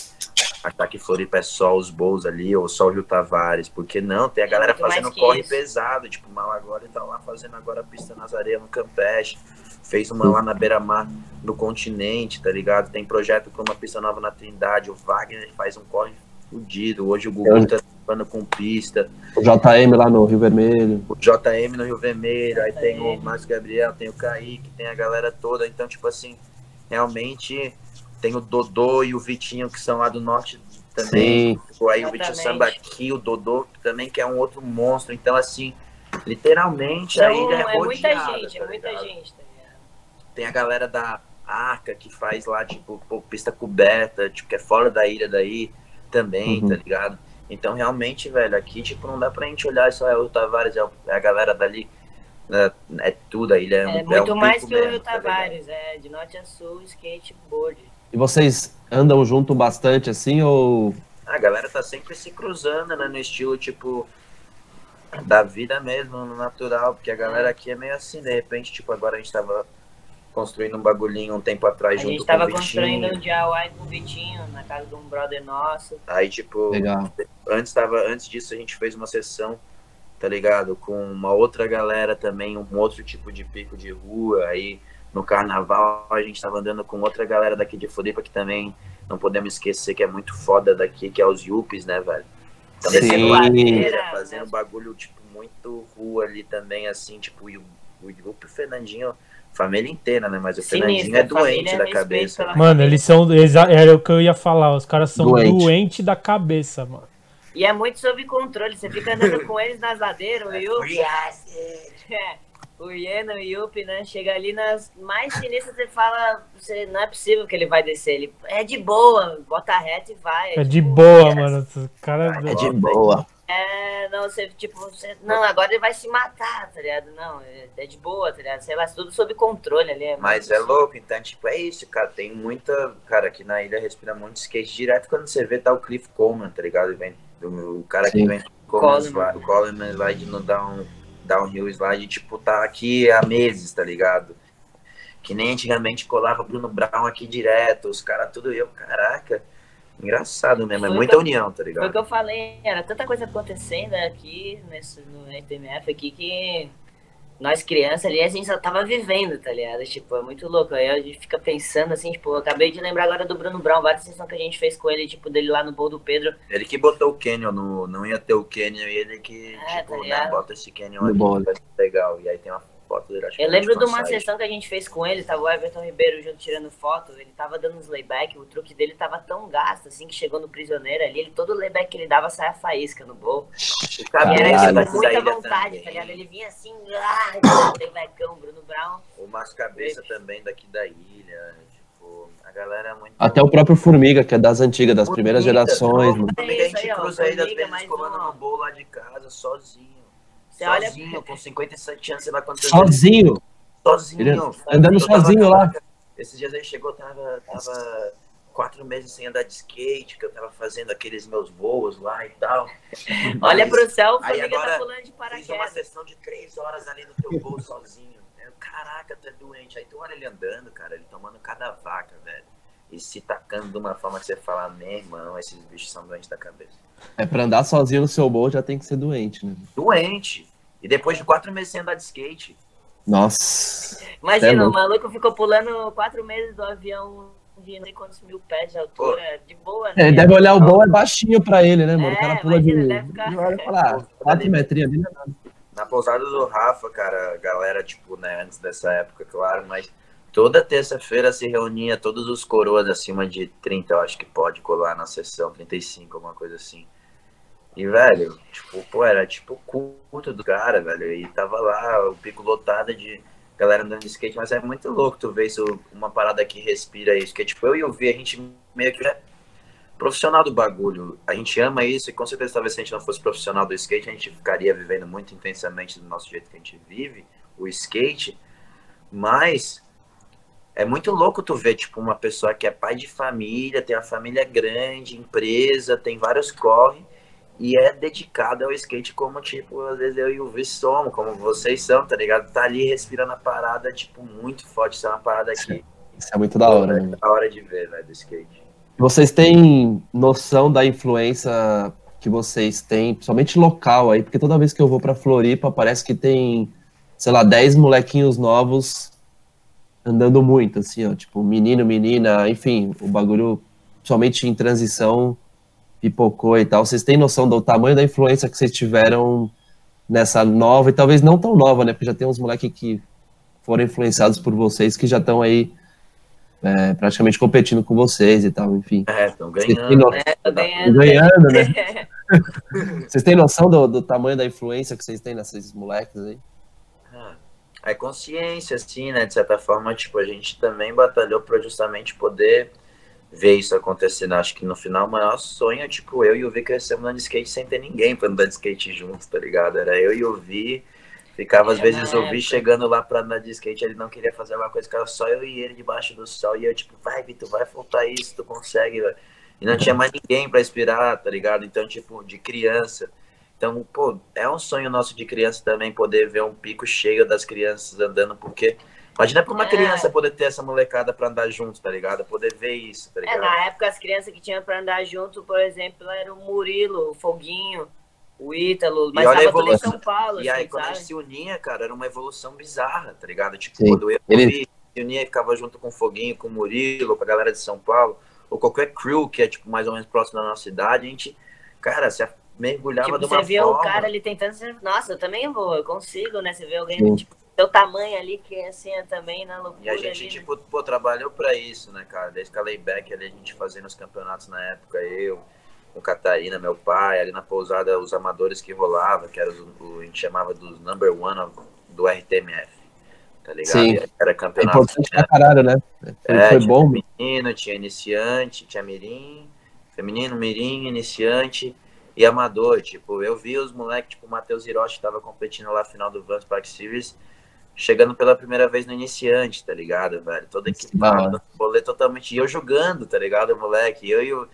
achar que Floripa é só os Bols ali, ou só o Rio Tavares, porque não, tem a galera fazendo corre isso. pesado, tipo, o Malagora tá lá fazendo agora a pista nas areias no Campeche, fez uma lá na beira-mar no continente, tá ligado? Tem projeto com uma pista nova na Trindade, o Wagner faz um corre fudido, hoje o Gugu tá trabalhando com pista, O JM lá no Rio Vermelho. o JM no Rio Vermelho, aí tem o Márcio Gabriel, tem o Kaique, tem a galera toda, então, tipo assim, realmente tem o Dodô e o Vitinho, que são lá do norte também, Sim. Aí o Vitinho. Samba aqui, o Dodô também, que é um outro monstro, então, assim, literalmente a Então, ilha é é muita rodeada, gente, tá é muita gente, tá ligado? Tem a galera da Arca que faz lá, tipo, pô, pista coberta, tipo, que é fora da ilha daí também, Uhum. tá ligado? Então, realmente, velho, aqui, tipo, não dá pra gente olhar só é o Tavares, é é a galera dali, é, é tudo, a ilha é, um, É muito um mais que o mesmo, Rio tá? Tavares, é de norte a sul, skateboard. E vocês andam junto bastante assim ou. A galera tá sempre se cruzando, né, no estilo, tipo, da vida mesmo, no natural, porque a galera aqui é meio assim, de repente, tipo, agora a gente tava construindo um bagulhinho um tempo atrás A junto gente tava com o construindo um Vitinho, DIY com o Vitinho, na casa de um brother nosso. aí, tipo, Legal. antes tava antes disso a gente fez uma sessão tá ligado com uma outra galera também um outro tipo de pico de rua aí no carnaval a gente tava andando com outra galera daqui de Floripa que também não podemos esquecer que é muito foda daqui que é os Yuppies né velho então descendo ladeira É, fazendo bagulho tipo muito rua ali também assim tipo o Yu- o Yuppie e o Fernandinho família inteira né mas o Sinistro, Fernandinho é doente é da cabeça pela- Mano, eles são. Era o que eu ia falar. Os caras são Doente. doentes da cabeça, mano. E é muito sob controle, você fica andando com eles nas ladeiras, o Yupi. É, o Ieno e o Yupi, né? Chega ali nas mais sinistras, você fala, você, não é possível que ele vai descer. Ele é de boa, bota reto e vai. É de tipo, boa, é, mano. Os cara, É de boa. É, não, você, tipo, você, não, agora ele vai se matar, tá ligado? Não, é, é de boa, tá ligado? Sei lá, tudo sob controle ali. É Mas é louco, então, tipo, é isso, cara. Tem muita. Cara, aqui na ilha respira muito skate direto quando você vê tá o Cliff Coleman, tá ligado? Vem, o, o cara que Sim. vem com o Coleman Coleman. slide, o Coleman slide no down, downhill slide, tipo, tá aqui há meses, tá ligado? Que nem antigamente colava Bruno Brown aqui direto, os caras tudo eu, caraca. Engraçado mesmo, é Foi muita eu- união, tá Foi o ligado? que eu falei, era tanta coisa acontecendo aqui nesse, no RTMF aqui que nós crianças ali a gente só tava vivendo, tá ligado? Tipo, é muito louco. Aí a gente fica pensando assim, tipo, eu acabei de lembrar agora do Bruno Brown, várias sessões que a gente fez com ele, tipo, dele lá no Bowl do Pedro. Ele que botou o Canyon, no, não ia ter o Canyon, e ele que, É, tipo, tá né, bota esse Canyon No aqui, bolo. que vai ser legal. E aí tem uma dele. Acho Eu lembro de uma sessão que a gente fez com ele, tava o Everton Ribeiro junto tirando foto, ele tava dando uns layback, o truque dele tava tão gasto, assim, que chegou no prisioneiro ali, ele, todo layback que ele dava saia faísca no gol. O E Cabeça era da muita vontade, também. tá ligado? Ele vinha assim, ah, laybackão, Bruno Brown. O Márcio Cabeça também daqui da ilha. Tipo, a galera é muito. Até o próprio Formiga, que é das antigas, das primeiras Formiga, gerações. não, mano. Formiga, a aí, gente ó, cruza às Formiga, vezes um, ó. no bolo lá de casa, sozinho. Você olha- sozinho, com 57 anos, sei lá quantos anos. Sozinho. Sozinho. Ele andando Eu tava- sozinho lá. Esses dias ele chegou, tava, tava quatro meses sem andar de skate, que eu tava fazendo aqueles meus voos lá e tal. Olha Mas pro céu, aí Formiga agora tá pulando de Fiz uma paraquedas. sessão de três horas ali no teu voo sozinho. Eu, Caraca, tu é doente. Aí tu olha ele andando, cara, ele tomando cada vaca, velho. E se tacando de uma forma que você fala, meu irmão, esses bichos são doentes da cabeça. É pra andar sozinho no seu bol já tem que ser doente, né? Doente. E depois de quatro meses sem andar de skate. Nossa. Imagina, É o maluco ficou pulando quatro meses do avião de não sei quantos mil pés de altura, de boa, né? Ele deve olhar o bol é baixinho pra ele, né, mano? o É, cara pula de. imagina, deve ficar- Ele olha e fala, ah, quatro metrinhos ali, é. Na pousada do Rafa, cara, a galera, tipo, né, antes dessa época, claro, mas toda terça-feira se reunia todos os coroas acima de 30, eu acho que pode colar na sessão, 35, alguma coisa assim. E, velho, tipo, pô, era tipo culto do cara, velho. E tava lá, o pico lotado de galera andando de skate, mas é muito louco tu ver isso, uma parada que respira isso. Que tipo, eu e o Vi, a gente meio que é profissional do bagulho. A gente ama isso e com certeza talvez se a gente não fosse profissional do skate, a gente ficaria vivendo muito intensamente do nosso jeito que a gente vive, o skate. Mas é muito louco tu ver, tipo, uma pessoa que é pai de família, tem uma família grande, empresa, tem vários corre e é dedicada ao skate como, tipo, às vezes eu e o Vi somos, como vocês são, tá ligado? Tá ali respirando a parada, tipo, muito forte. Isso é uma parada que Isso é muito da hora, né? é da hora de ver, velho, do skate. Vocês têm noção da influência que vocês têm, principalmente local aí, porque toda vez que eu vou pra Floripa, parece que tem, sei lá, 10 molequinhos novos andando muito, assim, ó, tipo, menino, menina, enfim, o bagulho, principalmente em transição, pipocou e tal. Vocês têm noção do tamanho da influência que vocês tiveram nessa nova, e talvez não tão nova, né, porque já tem uns moleques que foram influenciados por vocês, que já estão aí é, praticamente competindo com vocês e tal, enfim. É, estão ganhando. no- É, tô ganhando. ganhando, né? Vocês têm noção do, do tamanho da influência que vocês têm nesses moleques aí? Ah, É consciência, assim, né? De certa forma, tipo, a gente também batalhou para justamente poder ver isso acontecendo. Acho que no final o maior sonho é, tipo, eu e o Vi crescemos andando de skate sem ter ninguém pra andar de skate juntos, tá ligado? Era eu e o Vi. Ficava, às É, vezes, o Vi chegando lá pra andar de skate, ele não queria fazer alguma coisa, ficava só eu e ele debaixo do sol. E eu, tipo, vai, Vi, tu vai faltar isso, tu consegue, velho. E não tinha mais ninguém pra inspirar, tá ligado? Então, tipo, de criança. Então, pô, é um sonho nosso de criança também poder ver um pico cheio das crianças andando, porque imagina pra uma É. criança poder ter essa molecada pra andar junto, tá ligado? Poder ver isso, tá É, ligado? na época as crianças que tinham pra andar junto, por exemplo, era o Murilo, o Foguinho, o Ítalo, mas olha tava tudo em. São Paulo, E aí, assim, quando a sabe? gente se unia, cara, era uma evolução bizarra, tá ligado? Tipo, Sim. quando eu Ele- vi, se unia e ficava junto com o Foguinho, com o Murilo, com a galera de São Paulo, ou qualquer crew que é, tipo, mais ou menos próximo da nossa idade, a gente, cara, se mergulhava Tipo, de uma você vê forma... o cara ali tentando ser. Nossa, eu também vou, eu consigo, né? Você vê alguém Sim. tipo, seu tamanho ali, que é assim, é também na loucura E a gente, ali, né? tipo, pô, trabalhou pra isso, né, cara? Desde que a layback ali, a gente fazendo os campeonatos na época, eu, com Catarina, meu pai, ali na pousada, os amadores que rolava, que era os, o, a gente chamava dos number one of- do RTMF, tá ligado? Sim. Era É campeonato. importante pra caralho, né? Foi, É, foi tinha bom. feminino, tinha iniciante, tinha mirim, feminino, mirim, iniciante e amador. Tipo, eu vi os moleques, tipo, o Matheus Hiroshi tava competindo lá na final do Vans Park Series, chegando pela primeira vez no iniciante, tá ligado, velho? Toda hora. no rolê totalmente. E eu jogando, tá ligado, moleque? Eu e o.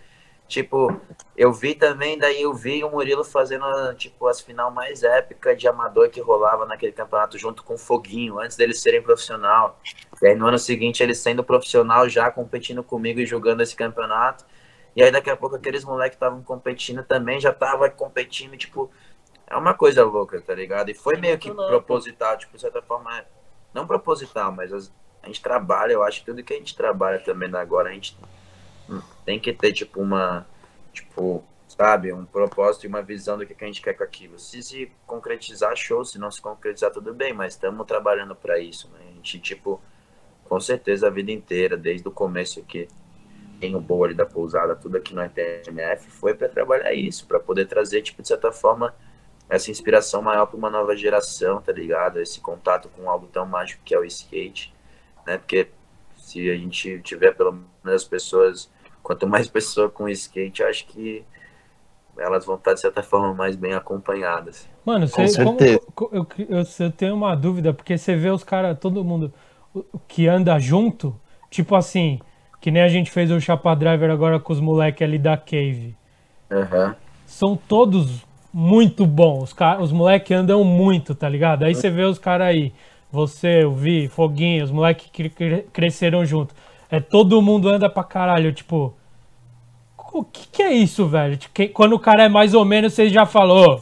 Tipo, eu vi também, daí eu vi o Murilo fazendo, tipo, as final mais épicas de amador que rolava naquele campeonato junto com o Foguinho, antes deles serem profissional. E aí no ano seguinte ele sendo profissional já competindo comigo e jogando esse campeonato. E aí daqui a pouco aqueles moleques estavam competindo também, já tava competindo, tipo, é uma coisa louca, tá ligado? E foi É meio que louco. proposital, tipo, de certa forma, não proposital, mas as- a gente trabalha, eu acho que tudo que a gente trabalha também agora, a gente tem que ter, tipo, uma, tipo, sabe? Um propósito e uma visão do que a gente quer com aquilo. Se se concretizar, show. Se não se concretizar, tudo bem. Mas estamos trabalhando para isso, né? A gente, tipo, com certeza a vida inteira, desde o começo que tem o boa ali da pousada, tudo aqui no ETMF, foi para trabalhar isso, para poder trazer, tipo, de certa forma, essa inspiração maior para uma nova geração, tá ligado? Esse contato com algo tão mágico que é o skate, né? Porque se a gente tiver pelo menos pessoas, quanto mais pessoa com skate, acho que elas vão estar de certa forma mais bem acompanhadas. Mano, você, como, eu, eu, eu tenho uma dúvida, porque você vê os caras, todo mundo que anda junto, tipo assim, que nem a gente fez o Chapa Driver agora com os moleques ali da Cave. Uhum. São todos muito bom. Os, os moleques andam muito, tá ligado? Aí você vê os caras aí. Você, o Vi, Foguinho, os moleques que cresceram junto. É todo mundo anda pra caralho, tipo. O que, que é isso, velho? Tipo, quando o cara é mais ou menos, você já falou.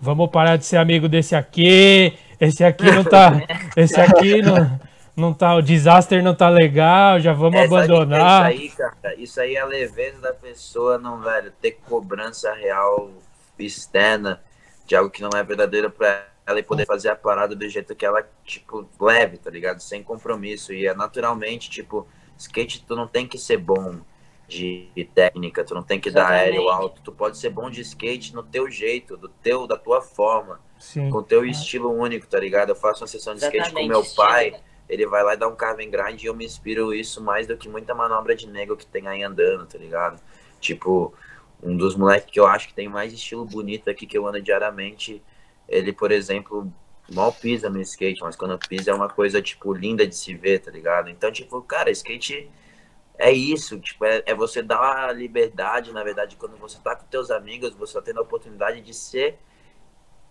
Vamos parar de ser amigo desse aqui. Esse aqui não tá. Esse aqui não, não tá. O disaster não tá legal. Já vamos Essa abandonar. Isso aí, cara. Isso aí é a leveza da pessoa, não, velho. Ter cobrança real externa de algo que não é verdadeiro para ela e poder fazer a parada do jeito que ela, tipo, leve, tá ligado? Sem compromisso. E é naturalmente, tipo, skate tu não tem que ser bom de técnica, tu não tem que Exatamente. dar aéreo alto, tu pode ser bom de skate no teu jeito, do teu, da tua forma, Sim. com teu é. estilo único, tá ligado? Eu faço uma sessão de Exatamente. skate com meu pai, ele vai lá e dá um carving grind e eu me inspiro isso mais do que muita manobra de nego que tem aí andando, tá ligado? Tipo, um dos moleques que eu acho que tem mais estilo bonito aqui que eu ando diariamente. Ele, por exemplo, mal pisa no skate, mas quando pisa é uma coisa, tipo, linda de se ver, tá ligado? Então, tipo, cara, skate é isso, tipo, é, é você dar a liberdade, na verdade, quando você tá com teus amigos, você tá tendo a oportunidade de ser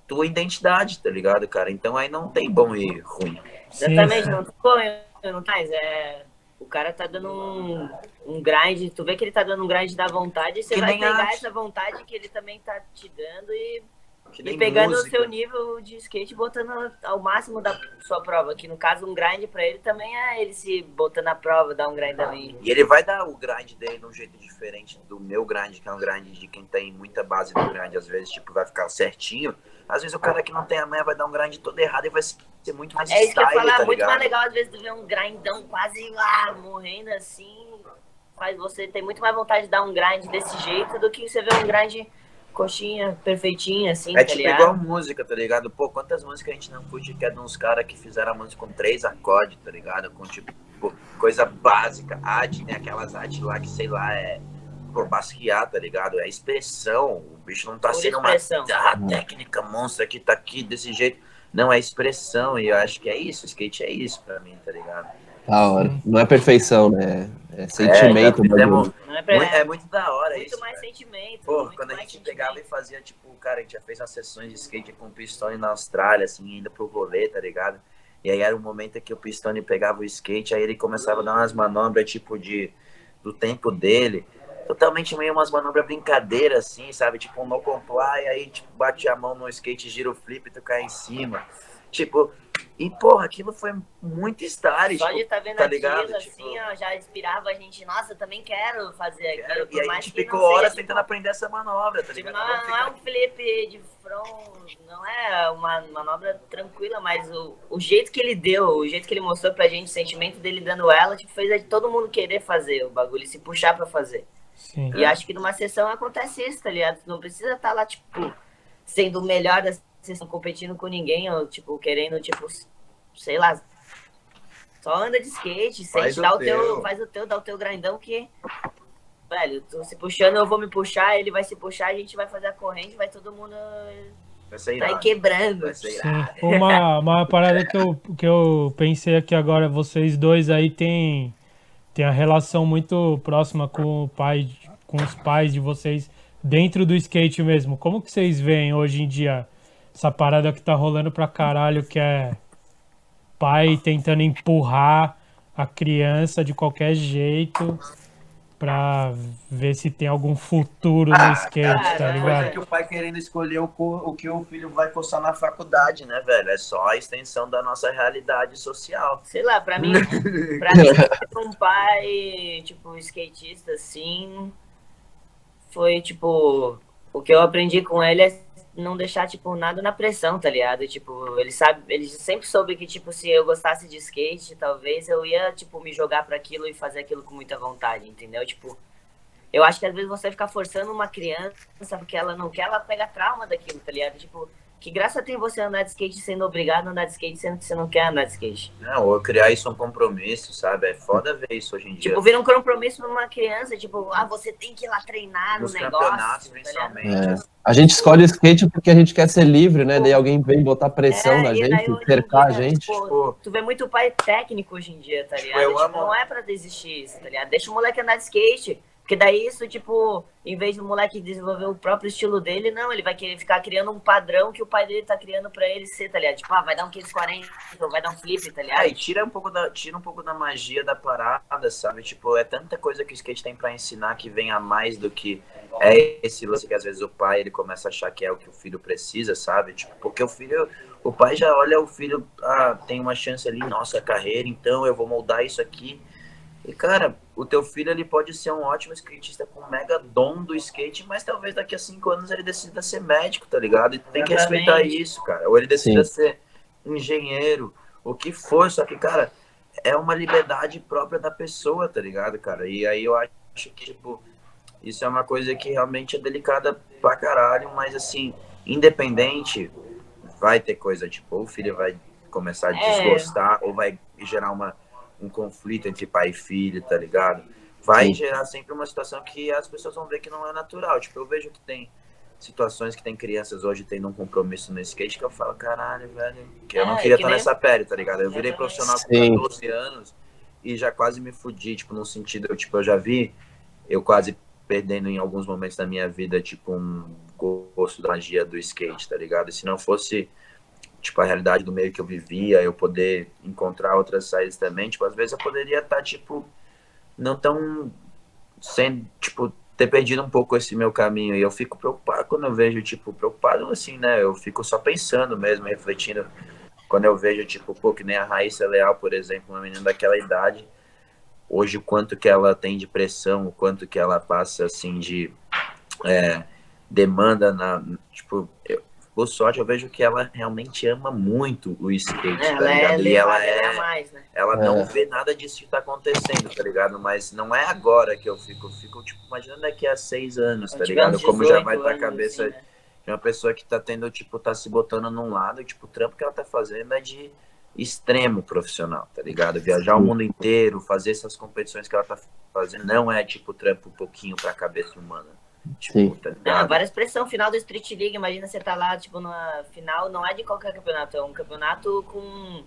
tua identidade, tá ligado, cara? Então aí não tem bom e ruim. Exatamente, não tem não é o cara tá dando um, um grind, tu vê que ele tá dando um grind da vontade, e você que vai pegar essa vontade que ele também tá te dando e, e pegando música. o seu nível de skate, botando ao máximo da sua prova. Que no caso, um grind pra ele também é ele se botando a prova, dar um grind ali. E ele vai dar o grind dele de um jeito diferente do meu grind, que é um grind de quem tem muita base do grind, às vezes, tipo, vai ficar certinho. Às vezes o cara que não tem a manha vai dar um grind todo errado e vai ser muito mais É isso que eu falar, tá muito ligado? mais legal às vezes ver um grindão quase lá, morrendo assim, faz você ter muito mais vontade de dar um grind desse jeito do que você ver um grind coxinha, perfeitinha, assim, É tá tipo ligado? igual música, tá ligado? Pô, quantas músicas a gente não curte que é de uns caras que fizeram a música com três acordes, tá ligado? Com, tipo, coisa básica. Arte, tem aquelas artes lá que, sei lá, é por basquear, tá ligado? É expressão. O bicho não tá por sendo expressão. uma ah, técnica monstra que tá aqui desse jeito. Não, é expressão. E eu acho que é isso. Skate é isso pra mim, tá ligado? Da hora. Não é perfeição, né? É sentimento. É, fizemos, não é, pra... muito, é, muito da hora muito isso. Muito mais cara. sentimento. Pô, quando a gente pegava e fazia, tipo, cara, a gente já fez umas sessões de skate com o Pistone na Austrália, assim, indo pro rolê, tá ligado? E aí era o um momento que o Pistone pegava o skate, aí ele começava a dar umas manobras, tipo, de do tempo dele totalmente meio umas manobras brincadeiras, assim, sabe? Tipo um no comply, aí tipo, bate a mão no skate, gira o flip e tu cai em cima. Tipo, e porra, aquilo foi muito style. Só tipo, de tá vendo tá ligado? Tipo, assim, ó, já inspirava a gente, nossa, eu também quero fazer aquilo. E aí a gente ficou horas seja, tentando tipo, aprender essa manobra, tá tipo, ligado? Não, não, é um flip de front, não é uma manobra tranquila, mas o, o jeito que ele deu, o jeito que ele mostrou pra gente, o sentimento dele dando ela, tipo, fez todo mundo querer fazer o bagulho, se puxar pra fazer. Sim. E acho que numa sessão acontece isso, tá ligado? Tu não precisa estar tá lá, tipo, sendo o melhor da sessão, competindo com ninguém, ou, tipo, querendo, tipo, sei lá, só anda de skate, sente, dá o teu. teu, faz o teu, dá o teu grandão que. Velho, tu se puxando, eu vou me puxar, ele vai se puxar, a gente vai fazer a corrente, vai todo mundo. Vai sair tá quebrando. Vai Sim. Uma, uma parada que eu, que eu pensei aqui agora, vocês dois aí tem tem a relação muito próxima com o pai, com os pais de vocês dentro do skate mesmo. Como que vocês veem hoje em dia essa parada que tá rolando pra caralho, que é pai tentando empurrar a criança de qualquer jeito pra ver se tem algum futuro ah, no skate, cara, tá ligado? Coisa que o pai querendo escolher o, o que o filho vai cursar na faculdade, né, velho? É só a extensão da nossa realidade social. Sei lá, pra mim, pra mim, um pai, tipo, skatista, assim, foi, tipo, o que eu aprendi com ele é não deixar, tipo, nada na pressão, tá ligado? Tipo, ele sabe, ele sempre soube que, tipo, se eu gostasse de skate, talvez eu ia, tipo, me jogar para aquilo e fazer aquilo com muita vontade, entendeu? Tipo, eu acho que às vezes você fica forçando uma criança porque ela não quer, ela pega trauma daquilo, tá ligado? Tipo, que graça tem você andar de skate sendo obrigado a andar de skate sendo que você não quer andar de skate? Não, ou criar isso um compromisso, sabe? É foda ver isso hoje em dia. Tipo, vira um compromisso pra uma criança, tipo, ah, você tem que ir lá treinar Nos no negócio. campeonatos, tá principalmente. É. A gente escolhe o skate porque a gente quer ser livre, né? Daí alguém vem botar pressão É, na gente, cercar a dia, gente. tipo, Tipo- tu vê muito pai técnico hoje em dia, tá Tipo, ligado? eu Tipo, amo- não é pra desistir isso, tá ligado? Deixa o moleque andar de skate. Porque daí isso, tipo, em vez do moleque desenvolver o próprio estilo dele, não, ele vai querer ficar criando um padrão que o pai dele tá criando pra ele ser, tá ligado? Tipo, ah, vai dar um 540, ou vai dar um flip, tá ligado? É, e tira um pouco da, tira um pouco da magia da parada, sabe? Tipo, é tanta coisa que o skate tem pra ensinar que vem a mais do que é esse lance que às vezes o pai ele começa a achar que é o que o filho precisa, sabe? Tipo, porque o filho, o pai já olha o filho, ah, tem uma chance ali, nossa, carreira, então eu vou moldar isso aqui. E cara, o teu filho ele pode ser um ótimo skatista com um mega dom do skate, mas talvez daqui a cinco anos ele decida ser médico, tá ligado? E tem que respeitar isso, cara. Ou ele decida Sim. ser engenheiro, o que for, só que, cara, é uma liberdade própria da pessoa, tá ligado, cara? E aí eu acho que, tipo, isso é uma coisa que realmente é delicada pra caralho, mas assim, independente, vai ter coisa, tipo, ou o filho vai começar a É. desgostar, ou vai gerar uma, um conflito entre pai e filho, tá ligado? Vai Sim. gerar sempre uma situação que as pessoas vão ver que não é natural. Tipo, eu vejo que tem situações que tem crianças hoje tendo um compromisso no skate que eu falo, caralho, velho, que eu não É, queria que estar nem- nessa pele, tá ligado? Eu virei profissional com Sim. 14 anos e já quase me fudi, tipo, no sentido, eu, tipo, eu já vi eu quase perdendo em alguns momentos da minha vida, tipo, um gosto da magia do skate, tá ligado? E se não fosse, tipo, a realidade do meio que eu vivia, eu poder encontrar outras saídas também, tipo, às vezes eu poderia estar, tipo, não tão sendo, tipo, ter perdido um pouco esse meu caminho. E eu fico preocupado quando eu vejo, tipo, preocupado assim, né? Eu fico só pensando mesmo, refletindo. Quando eu vejo, tipo, pô, que nem a Raíssa Leal, por exemplo, uma menina daquela idade, hoje o quanto que ela tem de pressão, o quanto que ela passa, assim, de é, demanda na, tipo, eu, por sorte eu vejo que ela realmente ama muito o skate, tá ela é ligado? E ela é, a mais, né? ela É. não vê nada disso que tá acontecendo, tá ligado? Mas não é agora que eu fico, eu fico, tipo, imaginando daqui a seis anos, tá Quando tiver ligado? Como já 18 vai estar a anos, cabeça assim, né? de uma pessoa que tá tendo, tipo, tá se botando num lado, e, tipo, o trampo que ela tá fazendo é de extremo profissional, tá ligado? Viajar o mundo inteiro, fazer essas competições que ela tá fazendo, não é, tipo, trampo um pouquinho pra cabeça humana. Tipo, Sim. tá várias pressão. Final do Street League, imagina você tá lá, tipo, na final, não é de qualquer campeonato, é um campeonato com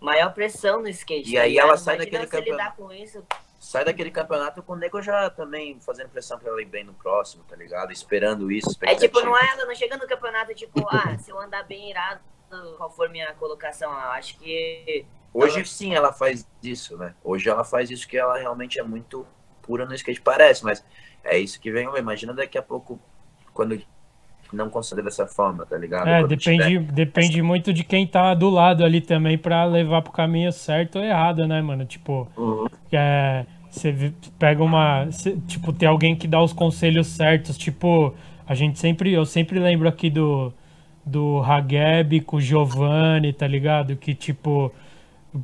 maior pressão no skate. E tá aí ligado? ela sai Imagina daquele você campeonato. lidar com isso. Sai daquele campeonato com o nego já também fazendo pressão pra ela ir bem no próximo, tá ligado? Esperando isso, É tipo, não é, ela não chega no campeonato, tipo, ah, se eu andar bem irado, qual for minha colocação? Eu acho que. Hoje Ela- sim ela faz isso, né? Hoje ela faz isso que ela realmente é muito pura no skate, parece, mas é isso que vem. Imagina daqui a pouco, quando não considera dessa forma, tá ligado? É, Quando depende, tiver- depende muito de quem tá do lado ali também pra levar pro caminho certo ou errado, né, mano? Tipo, Uhum. é, você pega uma. cê- tipo, tem alguém que dá os conselhos certos. Tipo, a gente sempre. Eu sempre lembro aqui do. Do Hageb com o Giovanni, tá ligado? Que tipo.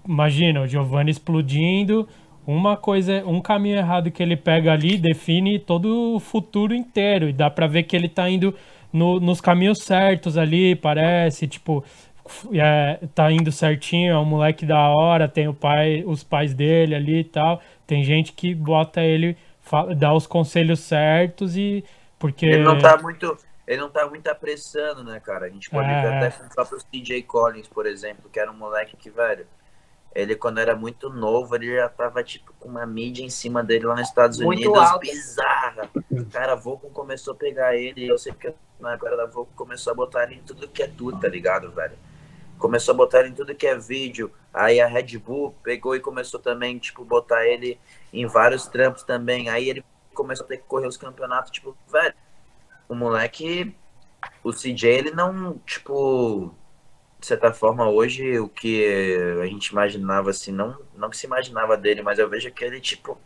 Imagina, o Giovanni explodindo. Uma coisa, um caminho errado que ele pega ali define todo o futuro inteiro. E dá pra ver que ele tá indo no- nos caminhos certos ali, parece. Tipo, é, tá indo certinho, é um moleque da hora, tem o pai, os pais dele ali e tal. Tem gente que bota ele, fa- dá os conselhos certos e. Porque. Ele não tá muito. Ele não tá muito apressando, né, cara? A gente pode É. ver até com o próprio CJ Collins, por exemplo, que era um moleque que, velho, ele quando era muito novo, ele já tava, tipo, com uma mídia em cima dele lá nos Estados Muito Unidos, alta. bizarra. Cara, a Volcom começou a pegar ele, eu sei que na época da Volcom começou a botar ele em tudo que é tudo, tá ligado, velho? Começou a botar ele em tudo que é vídeo. Aí a Red Bull pegou e começou também, tipo, botar ele em vários trampos também. Aí ele começou a ter que correr os campeonatos, tipo, velho, o moleque, o CJ, ele não, tipo, de certa forma, hoje, o que a gente imaginava, assim, não, não que se imaginava dele, mas eu vejo que ele, tipo,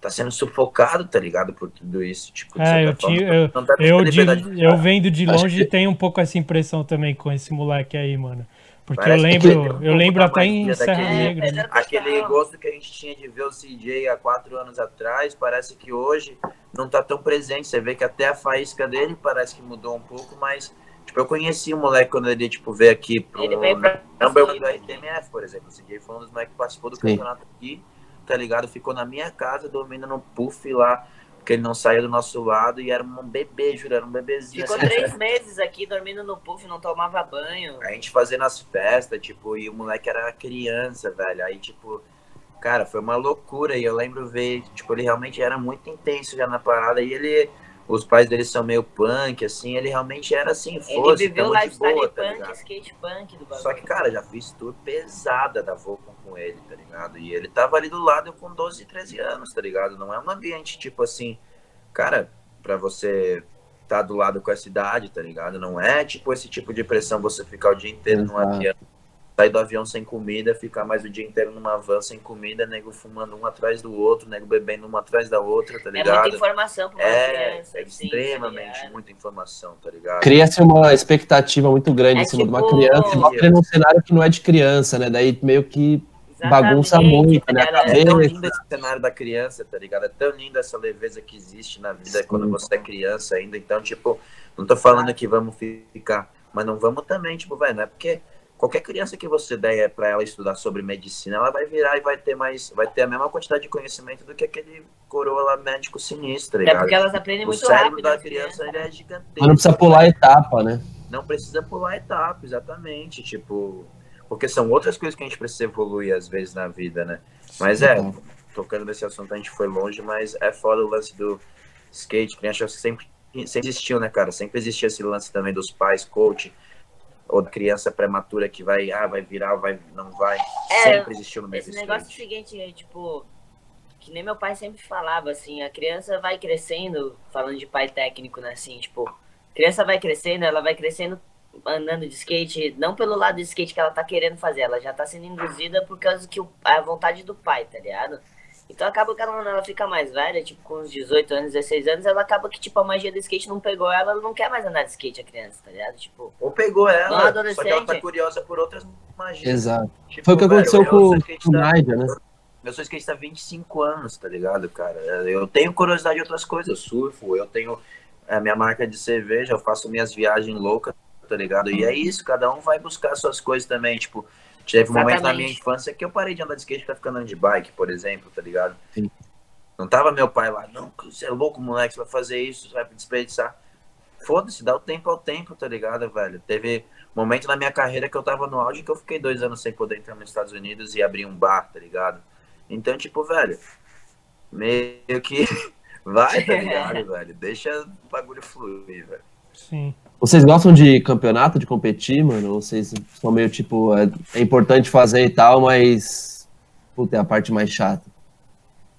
tá sendo sufocado, tá ligado? Por tudo isso. Tipo, é, eu, tinha, eu, tá eu, de, eu vendo de longe que... tenho um pouco essa impressão também com esse moleque aí, mano. Porque Parece eu lembro, eu lembro até em Serra Negra. Né? Aquele gosto que a gente tinha de ver o CJ há quatro anos atrás, parece que hoje não tá tão presente. Você vê que até a faísca dele parece que mudou um pouco, mas tipo, eu conheci o moleque quando ele tipo, veio aqui pro ele veio pra... Number do RTMF, por exemplo. O CJ foi um dos moleques que participou do Sim. campeonato aqui, tá ligado? Ficou na minha casa dormindo no puff lá porque ele não saía do nosso lado e era um bebê, juro, era um bebezinho. Ficou assim, três meses aqui dormindo no puff, não tomava banho. A gente fazendo as festas, tipo, e o moleque era criança, velho. Aí, tipo, cara, foi uma loucura. E eu lembro ver, tipo, ele realmente era muito intenso já na parada. E ele, os pais dele são meio punk, assim, ele realmente era assim, fosse, Ele viveu o lifestyle boa, tá punk, skate punk do bagulho. Só que, cara, já fiz tour pesada da Volcom com ele, tá ligado? E ele tava ali do lado com 12, 13 anos, tá ligado? Não é um ambiente, tipo assim, cara, para você estar tá do lado com essa idade, tá ligado? Não é tipo esse tipo de pressão você ficar o dia inteiro Exato. num avião, sair do avião sem comida, ficar mais o dia inteiro numa van sem comida, nego fumando um atrás do outro, nego bebendo uma atrás da outra, tá ligado? É muita informação pra uma é, criança. É assim, extremamente tá muita informação, tá ligado? Cria-se uma expectativa muito grande é em cima tipo... de uma tipo criança, e num cenário que não é de criança, né? Daí meio que bagunça muito, né? É tão lindo esse cenário da criança, tá ligado? É tão linda essa leveza que existe na vida Sim. quando você é criança ainda. Então, tipo, não tô falando que vamos ficar, mas não vamos também, tipo, vai, não é porque qualquer criança que você der para ela estudar sobre medicina, ela vai virar e vai ter mais, vai ter a mesma quantidade de conhecimento do que aquele coroa lá médico sinistro, tá É porque elas aprendem muito rápido. O cérebro da criança ele é gigantesco. Mas não precisa pular etapa, né? Não precisa pular etapa, exatamente, tipo, porque são outras coisas que a gente precisa evoluir às vezes na vida, né? Mas é, tocando nesse assunto a gente foi longe, mas é foda o lance do skate, que a gente sempre, sempre existiu, né, cara? Sempre existia esse lance também dos pais, coach, ou da criança prematura que vai, ah, vai virar, vai, não vai. É, sempre existiu no meio Esse negócio é o seguinte, é, tipo, que nem meu pai sempre falava, assim, a criança vai crescendo, falando de pai técnico, né, assim, tipo, criança vai crescendo, ela vai crescendo andando de skate, não pelo lado de skate que ela tá querendo fazer, ela já tá sendo induzida por causa que o, a vontade do pai, tá ligado? Então acaba que ela, ela fica mais velha, tipo, com uns 18 anos, 16 anos, ela acaba que, tipo, a magia do skate não pegou ela, ela não quer mais andar de skate, a criança, tá ligado? Tipo. Ou pegou ela, só que ela tá curiosa por outras magias. Exato. Tipo, Foi o que aconteceu velho, com, com o Naija, né? Eu sou skatista há 25 anos, tá ligado, cara? Eu tenho curiosidade de outras coisas, eu surfo, eu tenho a é, minha marca de cerveja, eu faço minhas viagens loucas tá ligado? E é isso, cada um vai buscar suas coisas também, tipo, teve um momento na minha infância que eu parei de andar de skate pra ficar andando de bike, por exemplo, tá ligado? Sim. Não tava meu pai lá, não, você é louco, moleque, você vai fazer isso, você vai desperdiçar. Foda-se, dá o tempo ao tempo, tá ligado, velho? Teve momento na minha carreira que eu tava no auge que eu fiquei dois anos sem poder entrar nos Estados Unidos e abrir um bar, tá ligado? Então, tipo, velho, meio que vai, tá ligado, velho? Deixa o bagulho fluir, velho. Sim. Vocês gostam de campeonato, de competir, mano? Ou vocês são meio tipo, é, é importante fazer e tal, mas. Puta, é a parte mais chata.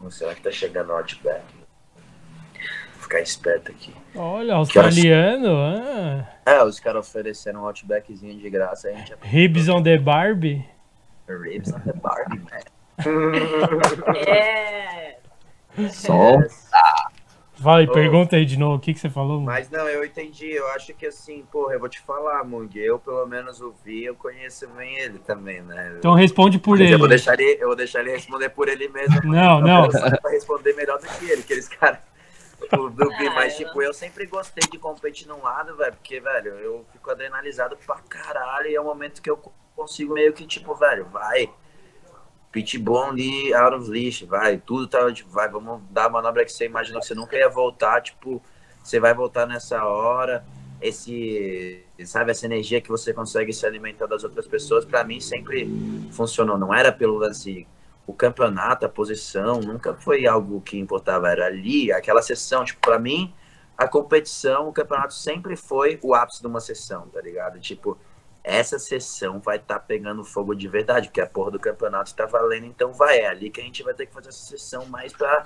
Será que tá chegando o Outback? Vou ficar esperto aqui. Olha, australiano. Ah. É, os caras ofereceram um Outbackzinho de graça. A gente Ribs on the Barbie? Ribs on the Barbie, man. é. Só. Ah. Vai, oh, pergunta aí de novo, o que, que você falou? Mano? Mas não, eu entendi, eu acho que assim, porra, eu vou te falar, Mung, eu pelo menos ouvi, eu conheço bem ele também, né? Então responde por Mas ele. Eu vou, deixar ele. eu vou deixar ele responder por ele mesmo. Não, não. Pra responder melhor do que ele, aqueles caras do, do ah, mas tipo, eu sempre gostei de competir num lado, velho, porque, velho, eu fico adrenalizado pra caralho e é o momento que eu consigo meio que, tipo, velho, vai pitbull ali out of leash, vai, tudo tá, tipo, vai, vamos dar a manobra que você imaginou que você nunca ia voltar, tipo, você vai voltar nessa hora, esse, sabe, essa energia que você consegue se alimentar das outras pessoas, para mim sempre funcionou, não era pelo lance, o campeonato, a posição, nunca foi algo que importava, era ali, aquela sessão, tipo, para mim, a competição, o campeonato sempre foi o ápice de uma sessão, tá ligado? Tipo, essa sessão vai estar tá pegando fogo de verdade, porque a porra do campeonato está valendo, então vai, é ali que a gente vai ter que fazer essa sessão mais pra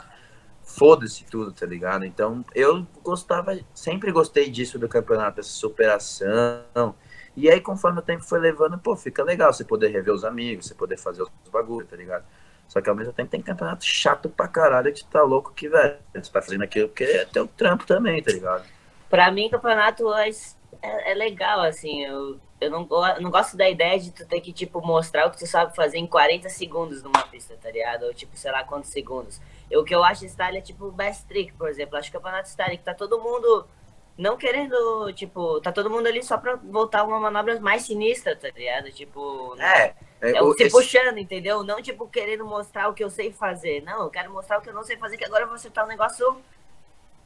foda-se tudo, tá ligado? Então eu gostava, sempre gostei disso do campeonato, essa superação. E aí, conforme o tempo foi levando, pô, fica legal você poder rever os amigos, você poder fazer os bagulhos, tá ligado? Só que ao mesmo tempo tem campeonato chato pra caralho que tá louco que, velho, você tá fazendo aquilo porque é teu trampo também, tá ligado? Pra mim, campeonato é, é legal, assim. Eu, eu não, eu não gosto da ideia de tu ter que, tipo, mostrar o que tu sabe fazer em 40 segundos numa pista, tá ligado? Ou, tipo, sei lá quantos segundos. Eu, o que eu acho style é, tipo, best trick, por exemplo. Acho que o campeonato style que tá todo mundo não querendo, tipo, tá todo mundo ali só pra voltar uma manobra mais sinistra, tá ligado? Tipo, É, é o- o se esse- puxando, entendeu? Não, tipo, querendo mostrar o que eu sei fazer. Não, eu quero mostrar o que eu não sei fazer, que agora eu vou acertar um negócio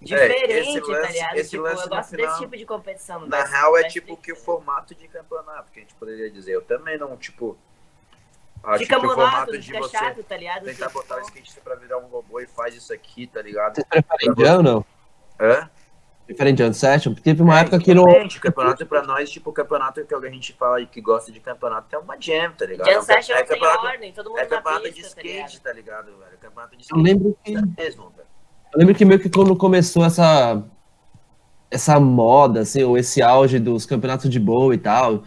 diferente, É, esse tá lance- ligado? esse tipo, lance eu no gosto final- desse tipo de competição. Na real, é tipo trick, que o tá formato de campeonato, que a gente poderia dizer. Eu também não, tipo. Acho Fica que o formato de fica você chato, tá ligado? tentar Tipo, botar o skate pra virar um robô e faz isso aqui, tá ligado? Vocês preferem jam ou não? Hã? Preferem jam session? Porque teve uma É, época que exatamente, O campeonato pra nós, tipo, o campeonato que a gente fala e que gosta de campeonato é uma jam, tá ligado? Jam é, um- session é sem campeonato, ordem, todo mundo é na campeonato pista, de tá skate, ligado? tá ligado, velho? Campeonato de Eu skate lembro que. mesmo, velho. Eu lembro que meio que quando começou essa essa moda, assim, ou esse auge dos campeonatos de boa e tal,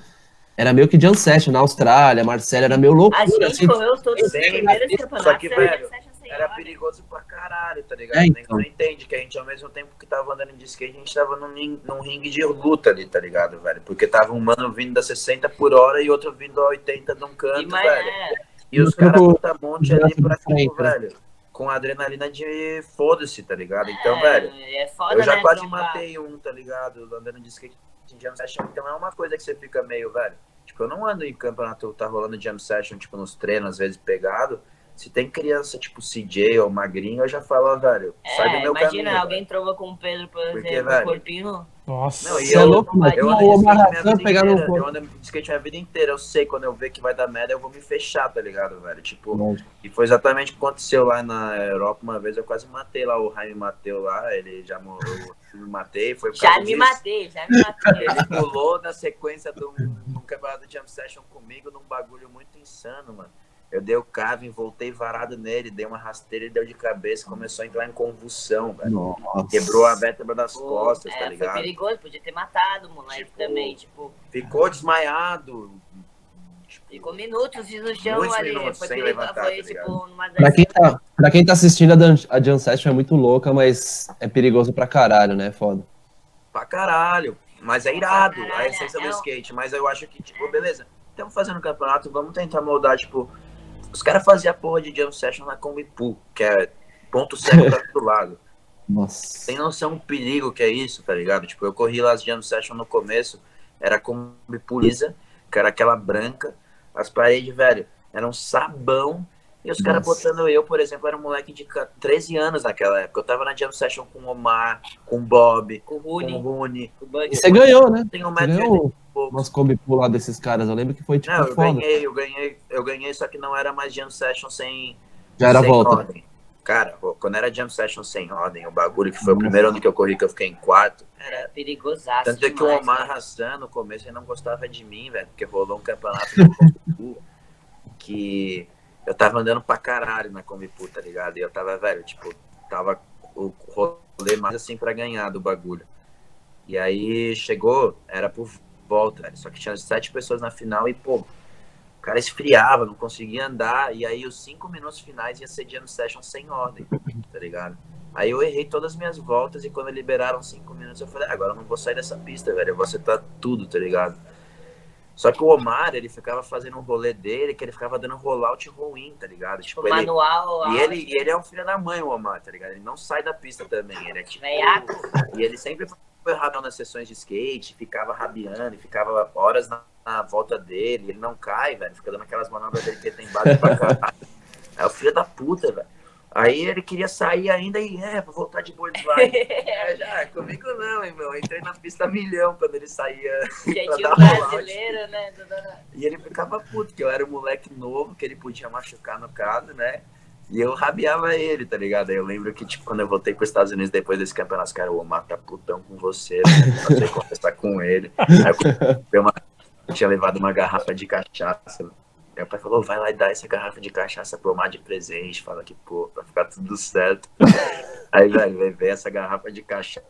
era meio que jam session na Austrália, Marcelo, era meio A loucura, gente assim. correu todos os primeiros só campeonatos. que, era velho, Era perigoso pra caralho, tá ligado? É, então. não entende que a gente, ao mesmo tempo que tava andando de skate, a gente tava num, ring- num ringue de luta ali, tá ligado, velho? Porque tava um mano vindo da 60 por hora e outro vindo a 80 num E canto, mais, velho. é, E os caras botam monte ali de pra frente, tipo, né? velho, com adrenalina de foda-se, tá ligado? Então, é, velho, É foda, eu já né, quase trombar. matei um, tá ligado? Andando de skate em jam session, então é uma coisa que você fica meio, velho. Tipo, eu não ando em campeonato, tá rolando jam session, tipo, nos treinos, às vezes pegado. Se tem criança, tipo, CJ ou magrinho, eu já falo, velho, sai do É, meu imagina, caminho. alguém trova com o Pedro, por Porque, exemplo, velho, corpinho. Nossa. Não, e é eu- louco, mas Eu no inteira. Eu corpo. ando de skate minha vida inteira. Eu sei quando eu ver que vai dar merda, eu vou me fechar, tá ligado, velho? Tipo, e foi exatamente o que aconteceu lá na Europa uma vez. Eu quase matei lá o Jaime Mateu lá. Ele já morreu. Eu me matei. Foi Já me disso. matei, já me matei. Ele pulou na sequência de um, de um campeonato de jam session comigo num bagulho muito insano, mano. Eu dei o Kevin, voltei varado nele, dei uma rasteira e deu de cabeça, começou a entrar em convulsão, velho. Nossa. Quebrou a vértebra das Pô, costas, é, tá Foi ligado? perigoso, podia ter matado o moleque Tipo, também, tipo, Ficou desmaiado. Tipo, ficou minutos no chão Muitos ali. minutos foi sem perigoso, levantar, foi tá tipo numa das... Pra quem, tá, pra quem tá assistindo, a, Dan- a Jam Session é muito louca, mas é perigoso pra caralho, né? Foda. Pra caralho. Mas é irado a caralho, essência é do skate. Mas eu acho que, tipo, beleza, estamos fazendo um campeonato, vamos tentar moldar, tipo. Os caras faziam a porra de Jam Session na Kombi Pool, que é ponto cego pra todo lado. Nossa. Tem noção do perigo que é isso, tá ligado? Tipo, eu corri lá as Jam Session no começo, era Kombi Pool lisa, que era aquela branca, as paredes, velho, eram sabão. E os caras botando eu, por exemplo, era um moleque de 13 anos naquela época. Eu tava na Jam Session com o Omar, com o Bob, Com o com o Rune, Rune. com o Buck. E você ganhou, né? Tem um metro e ganhou pouco. umas Kombi Pool lá desses caras. Eu lembro que foi tipo Não, eu foda. ganhei, eu ganhei, eu ganhei, só que não era mais Jam Session sem, Já era sem volta. ordem. Cara, quando era Jam Session sem ordem, o bagulho que foi o primeiro ano que eu corri, que eu fiquei em quarto, Era perigosaço Tanto é que o Omar cara. Hassan, no começo, ele não gostava de mim, velho, porque rolou um campeonato que eu tava andando pra caralho na Combipu, tá ligado? E eu tava, velho, tipo, tava o rolê mais assim pra ganhar do bagulho. E aí chegou, era por volta, velho, só que tinha sete pessoas na final e, pô, o cara esfriava, não conseguia andar, e aí os cinco minutos finais ia ser jam session sem ordem, tá ligado? Aí eu errei todas as minhas voltas e quando liberaram cinco minutos eu falei, "Ah, agora eu não vou sair dessa pista, velho. Eu vou acertar tudo, tá ligado? Só que o Omar, ele ficava fazendo um rolê dele, que ele ficava dando rollout ruim, tá ligado? Tipo, O ele, manual, e ele, e ele é um filho da mãe, o Omar, tá ligado? Ele não sai da pista também. Ele é tipo. Veiaco. E ele sempre foi rápido nas sessões de skate, ficava rabiando, e ficava horas na, na volta dele. Ele não cai, velho. Fica dando aquelas manobras dele que ele tem base pra caralho. É o filho da puta, velho. Aí ele queria sair ainda e, é, vou voltar de slide. é, já, comigo não, irmão. Eu entrei na pista milhão quando ele saía. Dar rollout. brasileiro, né? E ele ficava puto, que eu era um moleque novo, que ele podia machucar no caso, né? E eu rabiava ele, tá ligado? Eu lembro que, tipo, quando eu voltei para os Estados Unidos depois desse campeonato, os caras, o Omar tá putão com você, né? Não sei conversar com ele. Aí eu, uma- eu tinha levado uma garrafa de cachaça. Meu pai falou, vai lá e dá essa garrafa de cachaça pro Omar de presente. Fala que, pô, pra ficar tudo certo. Aí, velho, levei essa garrafa de cachaça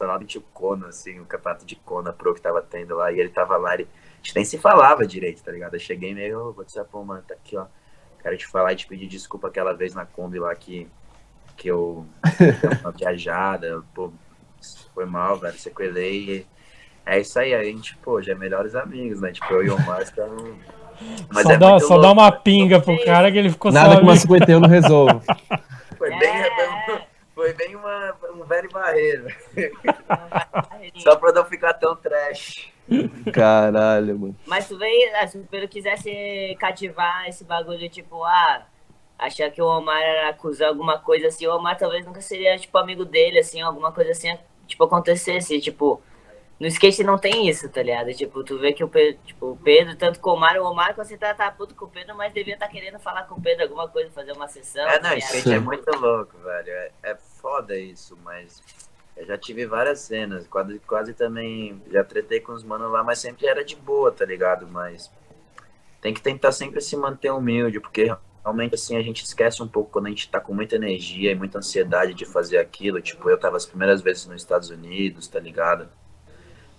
lá tio Kona, assim, o campeonato de Kona Pro que tava tendo lá. E ele tava lá, ele, a gente nem se falava direito, tá ligado? Eu cheguei meio, vou dizer, pô, mano, tá aqui, ó. Quero te falar e te pedir desculpa aquela vez na Kombi lá que, que eu uma viajada, pô, foi mal, velho, sequelei. É isso aí, a gente, pô, já é melhores amigos, né? Tipo, eu e o Omar estamos. Mas só é dá, só dá uma né? pinga pro cara que ele ficou Nada só que uma amigo. 51 não resolva. Foi bem, É. foi bem uma, um velho barreiro. Só pra não ficar tão trash. Caralho, mano. Mas tu veio, ah, se o Pedro quisesse cativar esse bagulho, tipo, ah, achar que o Omar era acusar alguma coisa assim, o Omar talvez nunca seria, tipo, amigo dele, assim, alguma coisa assim, tipo, acontecesse, tipo, no skate não tem isso, tá ligado? Tipo, tu vê que o Pedro, tipo, o Pedro, tanto com o Omar, o Omar, quando você tá, tá puto com o Pedro, mas devia estar querendo falar com o Pedro alguma coisa, fazer uma sessão. É, tá não, ligado? skate é muito louco, velho. É, é foda isso, mas eu já tive várias cenas. Quase, quase também já tretei com os manos lá, mas sempre era de boa, tá ligado? Mas tem que tentar sempre se manter humilde, porque realmente assim a gente esquece um pouco quando a gente tá com muita energia e muita ansiedade de fazer aquilo. Tipo, eu tava as primeiras vezes nos Estados Unidos, tá ligado?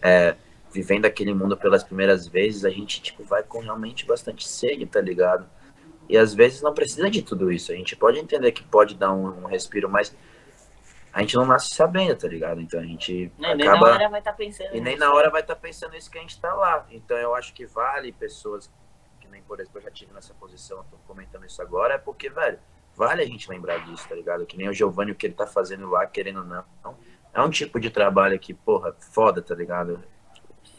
É, vivendo aquele mundo pelas primeiras vezes, a gente tipo vai com realmente bastante sede, tá ligado? E às vezes não precisa de tudo isso. A gente pode entender que pode dar um, um respiro, mas a gente não nasce sabendo, tá ligado? Então a gente Nem, nem na acaba hora vai estar pensando e nem nisso. na hora vai estar pensando isso que a gente tá lá. Então eu acho que vale pessoas que nem, por exemplo, eu já tive nessa posição, eu tô comentando isso agora, é porque, velho, vale a gente lembrar disso, tá ligado? Que nem o Giovanni, o que ele tá fazendo lá, querendo ou não. É um tipo de trabalho que, porra, foda, tá ligado?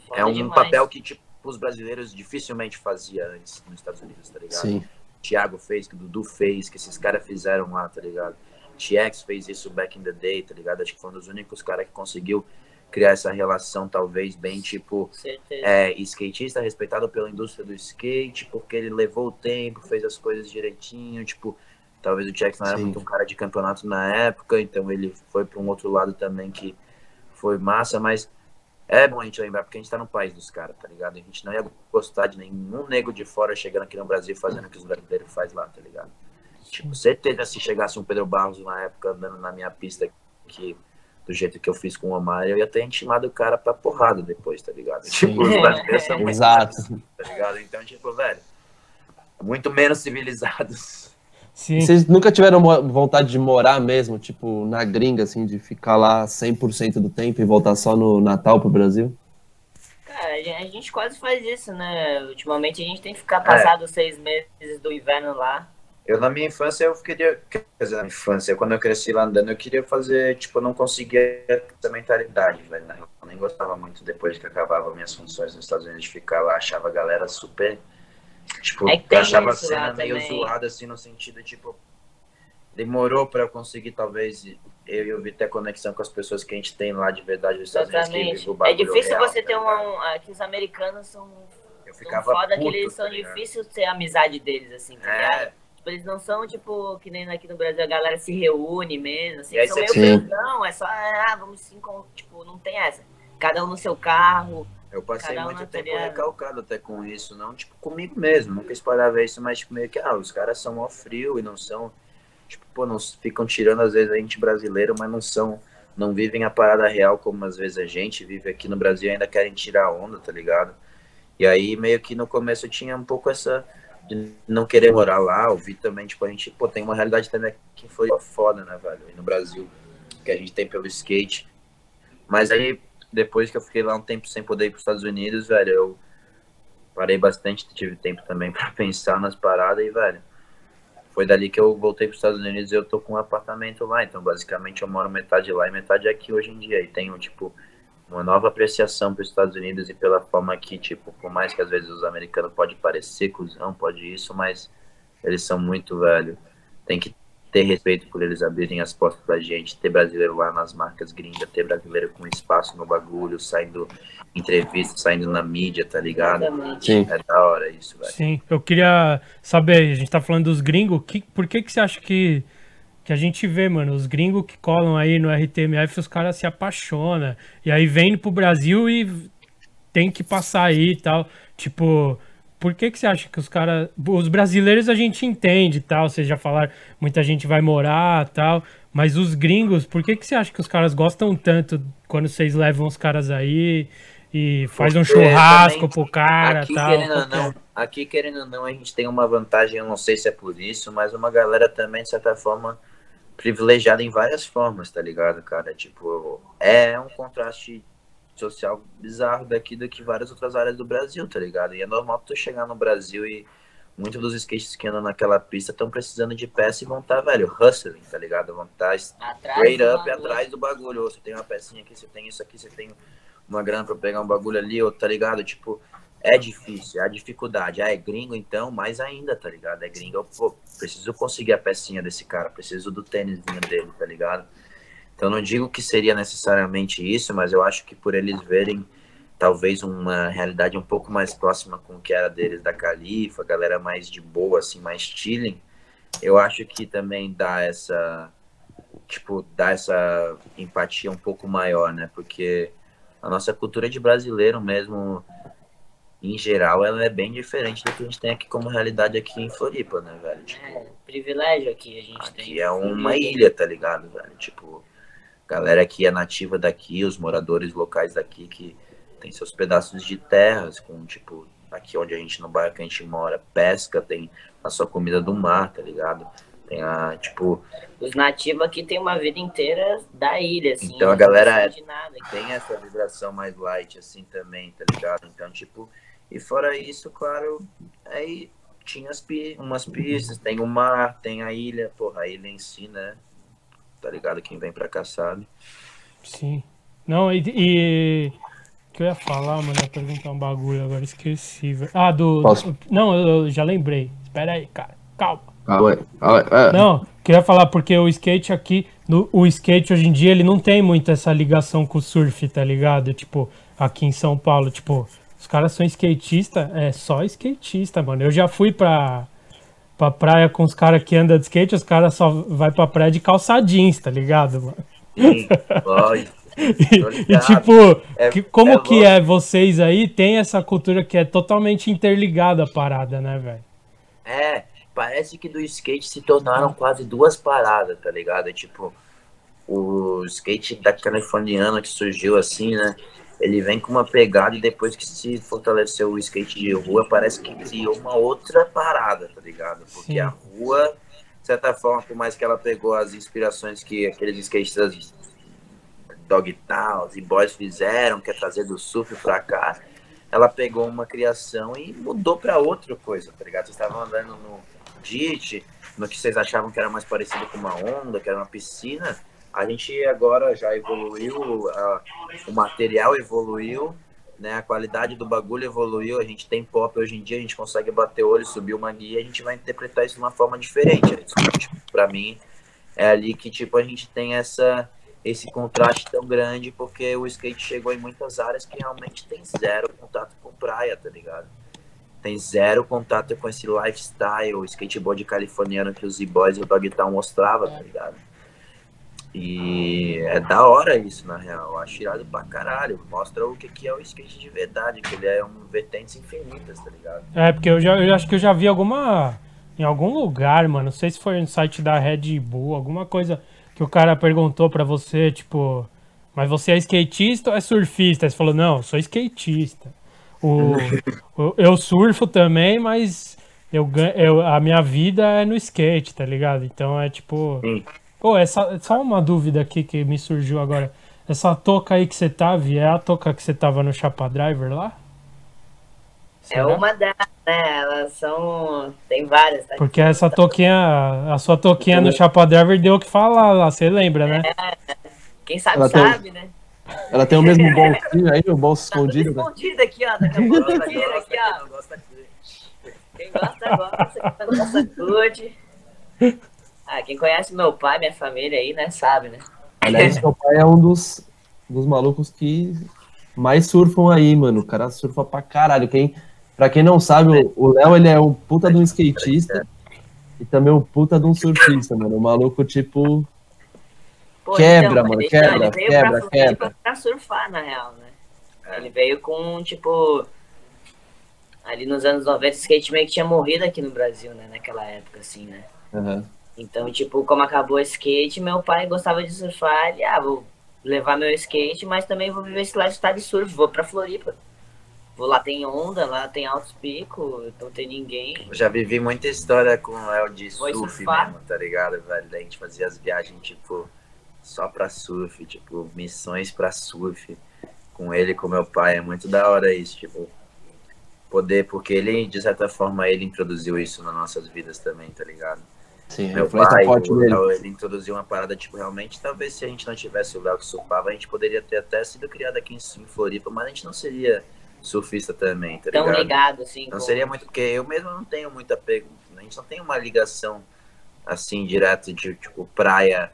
Foda é um demais. papel que, tipo, os brasileiros dificilmente fazia antes nos Estados Unidos, tá ligado? Sim. Thiago fez, que o Dudu fez, que esses caras fizeram lá, tá ligado? TX fez isso back in the day, tá ligado? Acho que foi um dos únicos caras que conseguiu criar essa relação, talvez, bem, tipo, é, skatista respeitado pela indústria do skate, porque ele levou o tempo, fez as coisas direitinho, tipo, talvez o Jackson não era Sim. muito um cara de campeonato na época, então ele foi para um outro lado também que foi massa, mas é bom a gente lembrar, porque a gente tá no país dos caras, tá ligado? A gente não ia gostar de nenhum nego de fora chegando aqui no Brasil e fazendo o que os brasileiros fazem lá, tá ligado? Tipo, certeza se chegasse um Pedro Barros na época andando na minha pista que do jeito que eu fiz com o Omar, eu ia ter intimado o cara pra porrada depois, tá ligado? Tipo, os brasileiros são muito Exato. tá ligado? Então, tipo, velho, muito menos civilizados. Sim. Vocês nunca tiveram vontade de morar mesmo, tipo, na gringa, assim, de ficar lá 100% do tempo e voltar só no Natal pro Brasil? Cara, a gente- a gente quase faz isso, né? Ultimamente a gente tem que ficar passado seis meses do inverno lá. Eu, na minha infância, eu queria. Quer dizer, na minha infância, quando eu cresci lá andando, eu queria fazer. Tipo, eu não conseguia essa mentalidade, velho. real. Eu nem gostava muito depois que acabava minhas funções nos Estados Unidos de ficar lá. Achava a galera super. Tipo, É que tem achava a cena meio zoada, assim, no sentido, tipo. Demorou pra eu conseguir, talvez, eu e o Vitor ter conexão com as pessoas que a gente tem lá de verdade nos Estados Unidos. que Exatamente. vive o É difícil real, você tá ter um. é que os americanos são. Eu ficava foda que puto, eles são tá difíceis ter a amizade deles, assim, tá ligado? Tipo, eles não são, tipo, que nem aqui no Brasil a galera se reúne mesmo, assim, são meio pesão, é só, ah, vamos se encon- tipo, não tem essa. Cada um no seu carro, Eu passei um muito tempo recalcado até com isso, não tipo comigo mesmo, nunca espalhava isso, mas tipo, meio que, ah, os caras são mó frio e não são, tipo, pô, não ficam tirando às vezes a gente brasileiro, mas não são, não vivem a parada real como às vezes a gente vive aqui no Brasil e ainda querem tirar onda, tá ligado? E aí meio que no começo eu tinha um pouco essa de não querer morar lá, ouvir também, tipo, a gente, pô, tem uma realidade também que foi foda, né, velho, no Brasil, que a gente tem pelo skate, mas aí depois que eu fiquei lá um tempo sem poder ir para os Estados Unidos, velho, eu parei bastante, tive tempo também para pensar nas paradas e, velho, foi dali que eu voltei para os Estados Unidos e eu tô com um apartamento lá. Então, basicamente, eu moro metade lá e metade aqui hoje em dia. E tenho, tipo, uma nova apreciação para os Estados Unidos e pela forma que, tipo, por mais que às vezes os americanos pode parecer cuzão, pode isso, mas eles são muito, velho. Tem que ter respeito por eles abrirem as portas pra gente, ter brasileiro lá nas marcas gringas, ter brasileiro com espaço no bagulho, saindo entrevista, saindo na mídia, tá ligado? Sim. É da hora isso, velho. Sim, eu queria saber, a gente tá falando dos gringos, que, por que que você acha que, que a gente vê, mano, os gringos que colam aí no RTMF, os caras se apaixonam, e aí vem pro Brasil e tem que passar aí e tal, tipo, por que que você acha que os caras, os brasileiros a gente entende e tal, vocês já falaram, muita gente vai morar e tal, mas os gringos, por que que você acha que os caras gostam tanto quando vocês levam os caras aí e faz um churrasco também, pro cara aqui, tal. querendo não, aqui, querendo ou não, a gente tem uma vantagem, eu não sei se é por isso, mas uma galera também, de certa forma, privilegiada em várias formas, tá ligado, cara? Tipo, é um contraste social bizarro daqui do que várias outras áreas do Brasil, tá ligado? E é normal tu chegar no Brasil e muitos dos skates que andam naquela pista estão precisando de peça e vão estar, velho, hustling, tá ligado? Vão estar Atrás straight up bagulho. atrás do bagulho. Ou Você tem uma pecinha aqui, você tem isso aqui, você tem uma grana pra pegar um bagulho ali, ou tá ligado? Tipo, é difícil, é a dificuldade. Ah, é gringo então, mais ainda, tá ligado? É gringo, eu, pô, preciso conseguir a pecinha desse cara, preciso do tênisinho dele, tá ligado? Então não digo que seria necessariamente isso, mas eu acho que por eles verem talvez uma realidade um pouco mais próxima com o que era deles da Califa, galera mais de boa, assim, mais chilling, eu acho que também dá essa, tipo, dá essa empatia um pouco maior, né? Porque a nossa cultura de brasileiro mesmo, em geral, ela é bem diferente do que a gente tem aqui como realidade aqui em Floripa, né, velho? Tipo, É, privilégio aqui a gente tem. Aqui é uma ilha, tá ligado, velho? Tipo, galera que é nativa daqui, os moradores locais daqui que tem seus pedaços de terras, com, tipo, aqui onde a gente, no bairro que a gente mora, pesca, tem a sua comida do mar, tá ligado? Tem a, tipo, Os nativos aqui tem uma vida inteira da ilha, assim. Então a galera é- aqui. tem essa vibração mais light, assim, também, tá ligado? Então, tipo, e fora isso, claro, aí tinha as pi umas pistas, tem o mar, tem a ilha, porra, a ilha em si, né? Tá ligado? Quem vem pra cá sabe. Sim. Não, e. e... O que eu ia falar, mano? Eu ia perguntar um bagulho, agora esqueci, velho. Ah, do. Posso? do- Não, eu, eu já lembrei. Espera aí, cara. Calma. Calma aí, calma aí. É. Não, queria falar porque o skate aqui, no- o skate hoje em dia, ele não tem muito essa ligação com o surf, tá ligado? Tipo, aqui em São Paulo, tipo, os caras são skatista, é só skatista, mano. Eu já fui pra, pra praia com os caras que andam de skate, os caras só vai pra praia de calça jeans, tá ligado, mano? Sim, E ligado. tipo, É- que- como é que é vocês aí, tem essa cultura que é totalmente interligada a parada, né, velho? É, parece que do skate se tornaram quase duas paradas, tá ligado? É Tipo, o skate da californiana que surgiu assim, né? Ele vem com uma pegada e depois que se fortaleceu o skate de rua, parece que criou uma outra parada, tá ligado? Porque Sim. a rua, de certa forma, por mais que ela pegou as inspirações que aqueles skatistas Dogtowns e Boys fizeram, que é trazer do surf pra cá, ela pegou uma criação e mudou pra outra coisa, tá ligado? Vocês estavam andando no DIT, no que vocês achavam que era mais parecido com uma onda, que era uma piscina, a gente agora já evoluiu, a- o material evoluiu, né? A qualidade do bagulho evoluiu, a gente tem pop hoje em dia, a gente consegue bater olho, subir uma guia, a gente vai interpretar isso de uma forma diferente. Pra mim, é ali que tipo a gente tem essa esse contraste tão grande porque o skate chegou em muitas áreas que realmente tem zero contato com praia, tá ligado? Tem zero contato com esse lifestyle, skateboard californiano que os Z-Boys e o Dogtown mostrava, tá ligado? E é da hora isso, na real. Acho irado pra caralho. Mostra o que, que é o skate de verdade, que ele é um vertentes infinitas, tá ligado? É, porque eu, já, eu acho que eu já vi alguma. Em algum lugar, mano. Não sei se foi no site da Red Bull, alguma coisa que o cara perguntou pra você, tipo. Mas você é skatista ou é surfista? Aí você falou, não, eu sou skatista. O, o- eu surfo também, mas eu, eu, a minha vida é no skate, tá ligado? Então é tipo. Sim. Pô, essa, só uma dúvida aqui que me surgiu agora. Essa touca aí que você tava, é a touca que você tava no Chapa Driver lá? É Será? uma das, né? Elas são. Tem várias, tá? Porque essa toquinha, a sua toquinha no Chapa Driver deu o que falar lá, você lembra, né? Quem sabe, Ela tem- sabe, né? Ela tem o mesmo bolsinho aí, o bolso Tá escondido. né? escondido aqui, ó. Daqui a pouco eu tiro aqui, ó. Quem gosta, gosta. Quem não gosta, curte. Ah, quem conhece meu pai, minha família aí, né? Sabe, né? Aliás, seu pai é um dos, dos malucos que mais surfam aí, mano. O cara surfa pra caralho. Quem, pra quem não sabe, o- Léo, ele é um puta de um skatista e também um puta de um surfista, mano. O maluco, tipo, Pô, Quebra, mas mano, ele- quebra, ele veio quebra, pra quebra. pra surfar, na real, né? Ele veio com, tipo... Ali nos anos 90, o skate meio que tinha morrido aqui no Brasil, né? Naquela época, assim, né? aham. Então, tipo, como acabou o skate, meu pai gostava de surfar. Ele, ah, vou levar meu skate, mas também vou viver esse lifestyle de surf. Vou pra Floripa. Vou lá, tem onda, lá tem altos picos, não tem ninguém. Eu já vivi muita história com o Léo de surf surfar? mesmo, tá ligado, velho? A gente fazia as viagens, tipo, só pra surf, tipo, missões pra surf. Com ele e com meu pai, é muito da hora isso, tipo, poder, porque ele, de certa forma, ele introduziu isso nas nossas vidas também, tá ligado? Sim, Meu pai, forte o dele. Léo, ele introduziu uma parada, tipo, realmente, talvez se a gente não tivesse o Léo que surfava, a gente poderia ter até sido criado aqui em, Floripa, mas a gente não seria surfista também, tá Tão ligado? ligado, assim. Não com- seria muito, porque eu mesmo não tenho muito apego, a gente não tem uma ligação, assim, direto de, tipo, praia,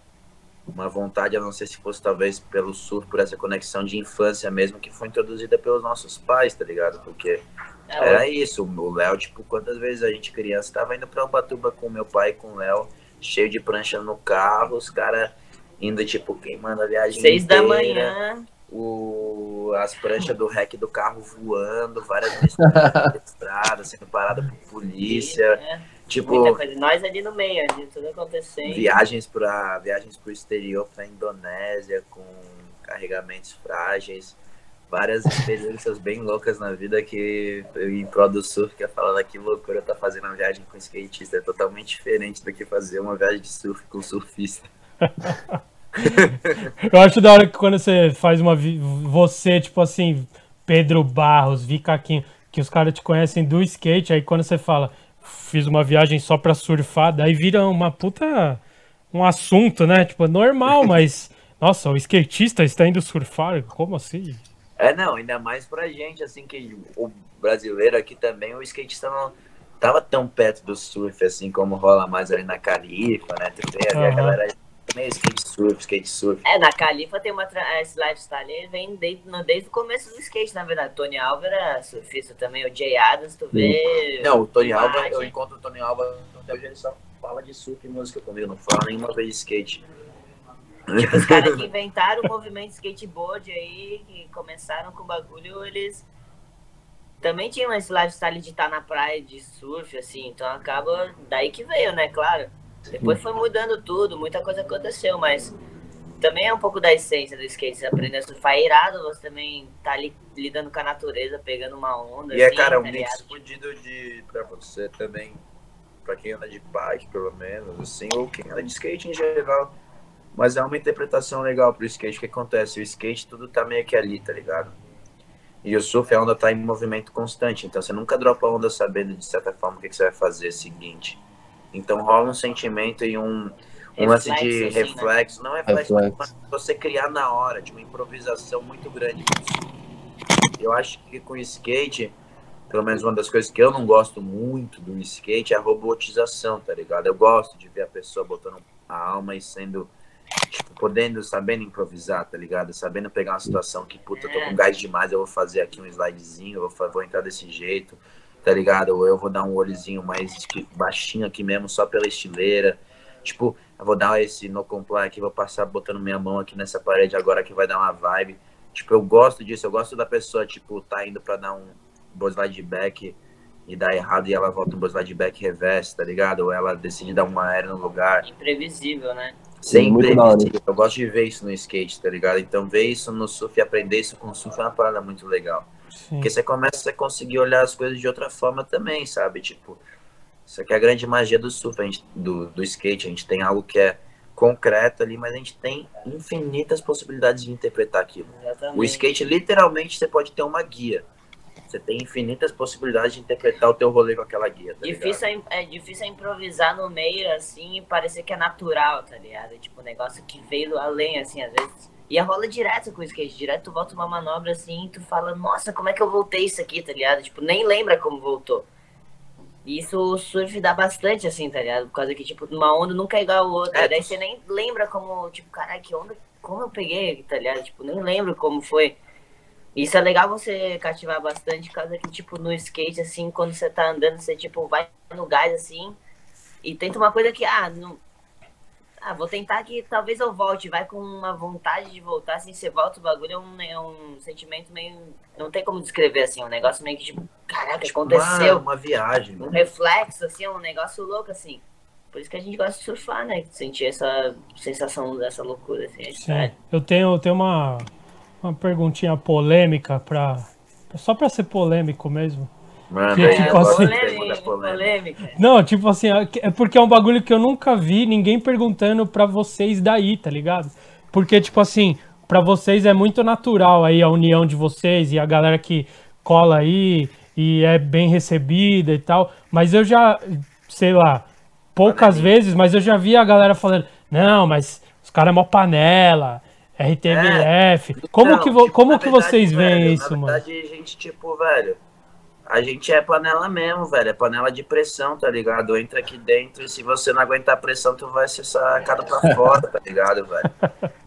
uma vontade, a não ser se fosse talvez pelo surf, por essa conexão de infância mesmo, que foi introduzida pelos nossos pais, tá ligado? Porque era isso, o Léo, tipo, quantas vezes a gente criança tava indo pra Ubatuba com meu pai e com o Léo, cheio de prancha no carro, os caras indo, tipo, queimando a viagem Seis da inteira, manhã. O, as pranchas do rec do carro voando, várias vezes na estrada, sendo parada por polícia, É, tipo, muita coisa. Nós ali no meio, ali, tudo acontecendo. viagens para viagens pro exterior, pra Indonésia, com carregamentos frágeis, várias experiências bem loucas na vida que eu em prol do surf, que é falando que loucura tá fazendo uma viagem com skatista, é totalmente diferente do que fazer uma viagem de surf com surfista. Eu acho da hora que quando você faz uma. vi- Você, tipo assim, Pedro Barros, Vicaquinho, que os caras te conhecem do skate, aí quando você fala, fiz uma viagem só pra surfar, daí vira uma puta. Um assunto, né? Tipo, normal, mas. Nossa, o skatista está indo surfar? Como assim? É, não, ainda mais pra gente, assim, que o brasileiro aqui também, o skatista não tava tão perto do surf, assim, como rola mais ali na Califa, né? Tu vê ali a galera meio skate surf, skate surf. É, na Califa tem uma. tra- Esse lifestyle vem desde, no- desde o começo do skate, na verdade. Tony Alva era surfista também, o Jay Adams, tu vê. Não, o Tony. Alva, eu encontro o Tony Alva, até hoje ele só fala de surf e música comigo, não fala nenhuma vez de skate. Tipo, os caras que inventaram o movimento skateboard aí, que começaram com o bagulho, eles também tinham esse lifestyle de estar na praia de surf, assim, então acaba daí que veio, né, claro. Depois foi mudando tudo, muita coisa aconteceu, mas também é um pouco da essência do skate. Você aprender a surfar é irado, você também tá ali lidando com a natureza, pegando uma onda. E é, assim, cara, um tá mix de, pra você também, pra quem anda de bike, pelo menos, assim, ou quem anda de skate em geral. Mas é uma interpretação legal pro skate. O que acontece? O skate, tudo tá meio que ali, tá ligado? E o surf, a onda tá em movimento constante. Então você nunca dropa a onda sabendo, de certa forma, o que, que você vai fazer seguinte. Então rola um sentimento e um, um lance de Reflexo, assim, né? reflexo. Não é reflexo, Reflexo. mas você criar na hora, de uma improvisação muito grande. Eu acho que com o skate, pelo menos uma das coisas que eu não gosto muito do skate é a robotização, tá ligado? Eu gosto de ver a pessoa botando a alma e sendo, tipo, podendo, sabendo improvisar, tá ligado? Sabendo pegar uma situação que, puta, tô com gás demais, eu vou fazer aqui um slidezinho, eu vou, vou entrar desse jeito, tá ligado? Ou eu vou dar um olhozinho mais baixinho aqui mesmo, só pela estileira. Tipo, eu vou dar esse no comply aqui, vou passar botando minha mão aqui nessa parede agora que vai dar uma vibe. Tipo, eu gosto disso, eu gosto da pessoa, tipo, tá indo pra dar um slide back e dá errado e ela volta um slide back reverse, tá ligado? Ou ela decide dar uma aérea no lugar. Imprevisível, né? Sem muito da hora. imprevisível. Eu gosto de ver isso no skate, tá ligado? Então ver isso no surf e aprender isso com o surf é uma parada muito legal. Sim. Porque você começa a conseguir olhar as coisas de outra forma também, sabe? Tipo, isso aqui é a grande magia do surf, a gente, do, do skate. A gente tem algo que é concreto ali, mas a gente tem infinitas possibilidades de interpretar aquilo. Exatamente. O skate, literalmente, você pode ter uma guia. Você tem infinitas possibilidades de interpretar o teu rolê com aquela guia, tá Difícil ligado? é, é difícil é improvisar no meio, assim, e parecer que é natural, tá ligado? Tipo, um negócio que veio além, assim, às vezes. E a rola direto com o skate, direto tu volta uma manobra assim e tu fala, nossa, como é que eu voltei isso aqui, tá ligado? Tipo, nem lembra como voltou. E isso o surf dá bastante, assim, tá ligado? Por causa que, tipo, uma onda nunca é igual a outra. É, daí tu- você nem lembra como, tipo, caralho, que onda, como eu peguei, tá ligado? Tipo, nem lembro como foi. Isso é legal você cativar bastante, por causa que, tipo, no skate, assim, quando você tá andando, você, tipo, vai no gás, assim, e tenta uma coisa que, ah, não... Ah, vou tentar que talvez eu volte, vai com uma vontade de voltar, assim, você volta o bagulho, é um, é um sentimento meio... Não tem como descrever, assim, um negócio meio que, tipo, caraca, Tipo, aconteceu. Uma, uma viagem, Um mano. reflexo, assim, um negócio louco, assim. Por isso que a gente gosta de surfar, né? Sentir essa sensação dessa loucura. Assim, Sim. Eu tenho, eu tenho uma, uma perguntinha polêmica pra. Só pra ser polêmico mesmo. Mano, Que, é, tipo gosto assim- polêmica. Não, tipo assim, é porque é um bagulho que eu nunca vi ninguém perguntando pra vocês daí, tá ligado? Porque, tipo assim, pra vocês é muito natural aí a união de vocês e a galera que cola aí e é bem recebida e tal. Mas eu já, sei lá, poucas vezes, mas eu já vi a galera falando, não, mas os caras é mó panela, RTBF. como Não, que, vo- tipo, como na que verdade, vocês veem isso, na mano? verdade, a gente, tipo, velho, a gente é panela mesmo, velho. É panela de pressão, tá ligado? Entra aqui dentro e se você não aguentar a pressão, tu vai ser sacado pra fora, tá ligado, velho?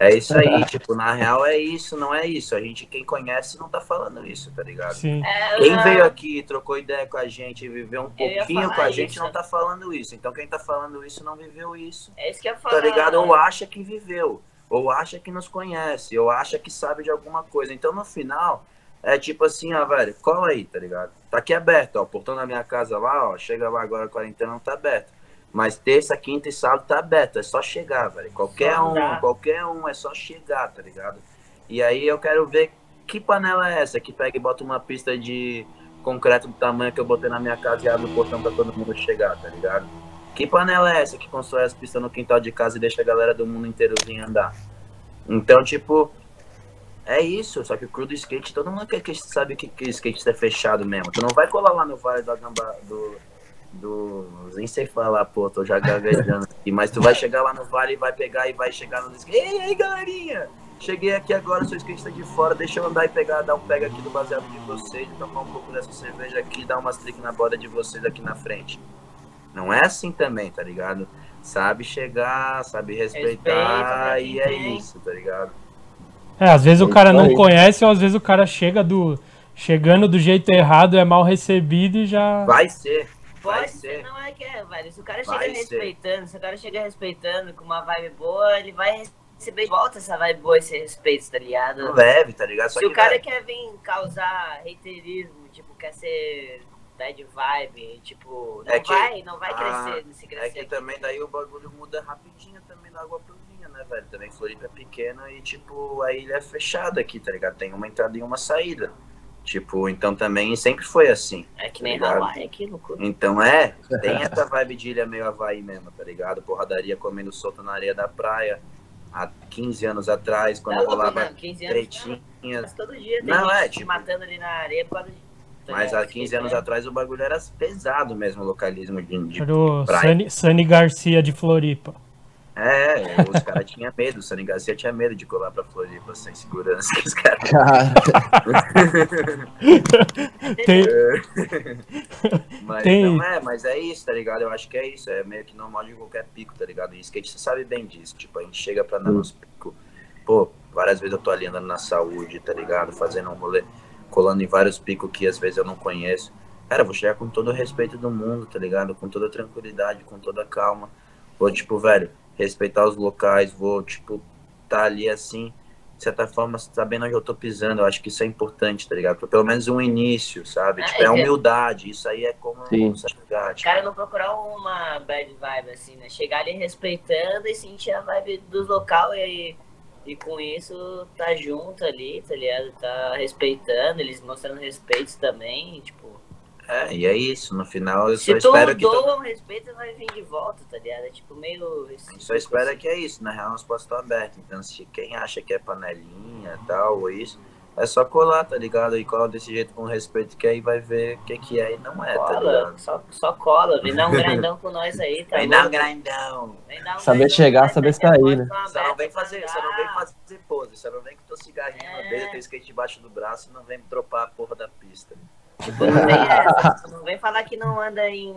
É isso aí, tipo, na real é isso, não é isso. A gente, quem conhece, não tá falando isso, tá ligado? Sim. É, Quem veio aqui, trocou ideia com a gente, viveu um pouquinho com a gente, isso. não tá falando isso. Então quem tá falando isso não viveu isso. É isso que eu falar. Tá ligado? Ou acha que viveu, ou acha que nos conhece, ou acha que sabe de alguma coisa. Então no final, é tipo assim, ó, velho, cola aí, tá ligado? Tá aqui aberto, ó. O portão da minha casa lá, ó. Chega lá agora, quarentena não tá aberto. Mas terça, quinta e sábado tá aberto. É só chegar, velho. Qualquer Só um, andar. qualquer um, é só chegar, tá ligado? E aí eu quero ver que panela é essa que pega e bota uma pista de concreto do tamanho que eu botei na minha casa e abre o portão pra todo mundo chegar, tá ligado? Que panela é essa que constrói as pistas no quintal de casa e deixa a galera do mundo inteiro vir andar? Então, tipo, é isso. Só que o crew do skate, todo mundo quer que sabe que, que skate é fechado mesmo. Tu não vai colar lá no Vale da Gamba do. do nem sei falar, pô, tô já gaguejando aqui. Mas tu vai chegar lá no Vale e vai pegar e vai chegar no skate. Ei, galerinha! Cheguei aqui agora, seu skate tá de fora, deixa eu andar e pegar, dar um pega aqui do baseado de vocês, tomar um pouco dessa cerveja aqui, dar umas tricks na borda de vocês aqui na frente. Não é assim também, tá ligado? Sabe chegar, sabe respeitar Respeita, e é né? isso, tá ligado? É, às vezes o cara não aí. conhece, ou às vezes o cara chega do. Chegando do jeito errado, é mal recebido e já. Vai ser, vai Pode ser, ser. não é que é, velho. Se o cara Vai chega ser. respeitando, se o cara chega respeitando com uma vibe boa, ele vai receber de volta essa vibe boa, esse respeito, tá ligado? Não leve, tá ligado? Só Se que, o cara quer vir causar haterismo, tipo, quer ser bad vibe, tipo, não É que- vai, não vai Ah, crescer nesse É crescer. que aqui. também daí o bagulho muda rapidinho também da água pro vinho, né, velho? Também Floripa é pequena e, tipo, a ilha é fechada aqui, tá ligado? Tem uma entrada e uma saída. Tipo, então também sempre foi assim. É que nem tá ligado? Hawaii aqui, loucura. Então é, tem essa vibe de ilha meio Havaí mesmo, tá ligado? Porradaria comendo solto na areia da praia. Há 15 anos atrás, quando Tá louco, rolava não, 15 anos, tretinhas. Mas todo dia tem Não, gente é, se tipo- matando ali na areia por causa de. Mas há ligado? 15 anos atrás o bagulho era pesado mesmo, o localismo de, de Era o praia. Sani, Sani Garcia de Floripa. É, os caras tinham medo, o Sani Garcia tinha medo de colar pra Floripa sem segurança. que Os caras... Cara, Tem, Mas Tem- não é, mas é isso, tá ligado? Eu acho que é isso, é meio que normal de qualquer pico, tá ligado? E skate você sabe bem disso. Tipo, a gente chega pra andar nos picos. Pô, várias vezes eu tô ali andando na saúde, tá ligado? Fazendo um rolê, colando em vários picos que às vezes eu não conheço. Cara, eu vou chegar com todo o respeito do mundo, tá ligado? Com toda a tranquilidade, com toda a calma. Vou, tipo, velho, respeitar os locais, vou, tipo, tá ali assim, de certa forma, sabendo onde eu tô pisando. Eu acho que isso é importante, tá ligado? Pelo menos um início, sabe? É, Tipo, é é- humildade. Isso aí é como Sim. você chegar, O tipo, cara não procurar uma bad vibe, assim, né? Chegar ali respeitando e sentir a vibe do local e aí. E com isso, tá junto ali, tá ligado? Tá respeitando, eles mostrando respeito também, tipo... É, e é isso. No final, eu só Se tu espero que. doa um respeito, vai vir de volta, tá ligado? É tipo meio... Só espera que é isso. Na real, as portas estão abertas. Então, se quem acha que é panelinha e tal, ou isso, é só colar, tá ligado? E cola desse jeito com respeito, que aí vai ver o que, que é e não é, tá Cola, ligado? só, só cola, vem dar um grandão com nós aí, tá Vem dar um grandão. Um Saber grandão chegar, saber sair, né? Só não vem fazer, só não vem fazer pose, só não vem com teu cigarrinho na É. beira, teu skate debaixo do braço e não vem dropar a porra da pista. Tipo, não essa, não vem falar que não anda em.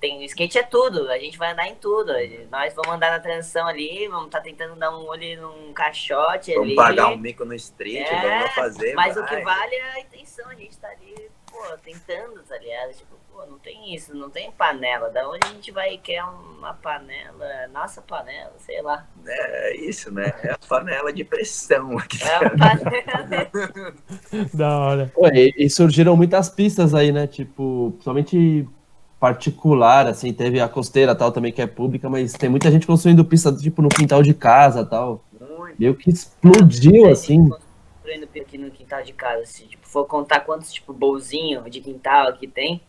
Tem, skate é tudo, a gente vai andar em tudo. Nós vamos andar na transição ali, vamos estar tentando dar um olho num caixote Vamos ali. pagar um mico no street, É, vamos fazer. Mas o vai. que vale é a intenção, a gente tá ali, pô, tentando, tá ligado? Tipo, pô, não tem isso, não tem panela. Da onde a gente vai quer uma panela, nossa panela, sei lá. É isso, né? É a panela de pressão aqui. É uma panela. da hora. Pô, e, e surgiram muitas pistas aí, né? Tipo, principalmente particular, assim, teve a costeira tal também que é pública, mas tem muita gente construindo pista tipo no quintal de casa tal. Muito. Meio que explodiu assim. Construindo aqui no quintal de casa, se tipo, for contar quantos tipo bolzinho de quintal aqui tem,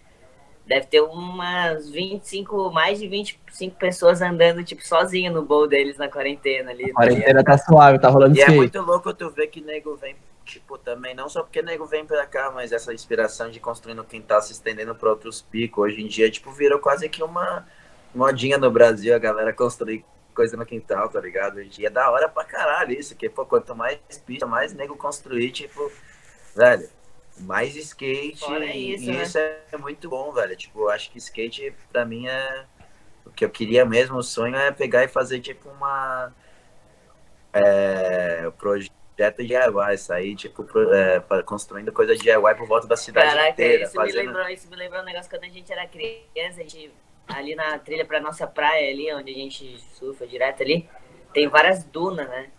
deve ter umas 25, mais de 25 pessoas andando tipo sozinho no bowl deles na quarentena ali. A quarentena tá suave, tá rolando E é skate. muito louco tu ver que nego vem, tipo, também, não só porque nego vem pra cá, mas essa inspiração de construir no quintal se estendendo pra outros picos. Hoje em dia, tipo, virou quase que uma modinha no Brasil, a galera construir coisa no quintal, tá ligado? Hoje em dia é da hora pra caralho isso, que, pô, quanto mais pista, mais nego construir, tipo, velho, mais skate, Fora e isso, e né? isso é muito bom, velho. Tipo, eu acho que skate, pra mim, é... O que eu queria mesmo, o sonho é pegar e fazer, tipo, uma é, projeto DIY, sair, tipo, pro- é, construindo coisa DIY por volta da cidade Caraca, inteira. isso, me Fazendo... lembrou, isso me lembrou um negócio quando a gente era criança, a gente, ali na trilha pra nossa praia ali, onde a gente surfa direto ali, tem várias dunas, né?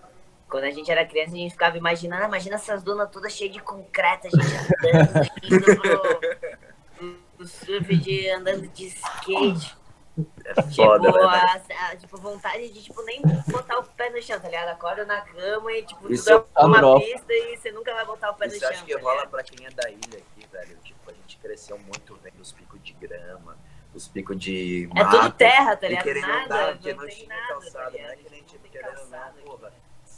Quando a gente era criança, a gente ficava imaginando, ah, imagina essas dunas todas cheias de concreto, a gente andando, indo pro, pro surf, de, andando de skate. É Tipo, foda, né, velho? a, a- tipo, vontade de, tipo, nem botar o pé no chão, tá ligado? Acorda na cama e, tipo, Isso tudo é uma é top. pista e você nunca vai botar o pé no Isso chão. acho que tá rola ligado? pra quem é da ilha aqui, velho. Tipo, a gente cresceu muito vendo os picos de grama, os picos de É mato. tudo terra, tá E ligado? querendo Nada, andar, não não tem tinha nada, calçada, tá não é ligado? que nem tipo, Não querendo não, aqui. porra.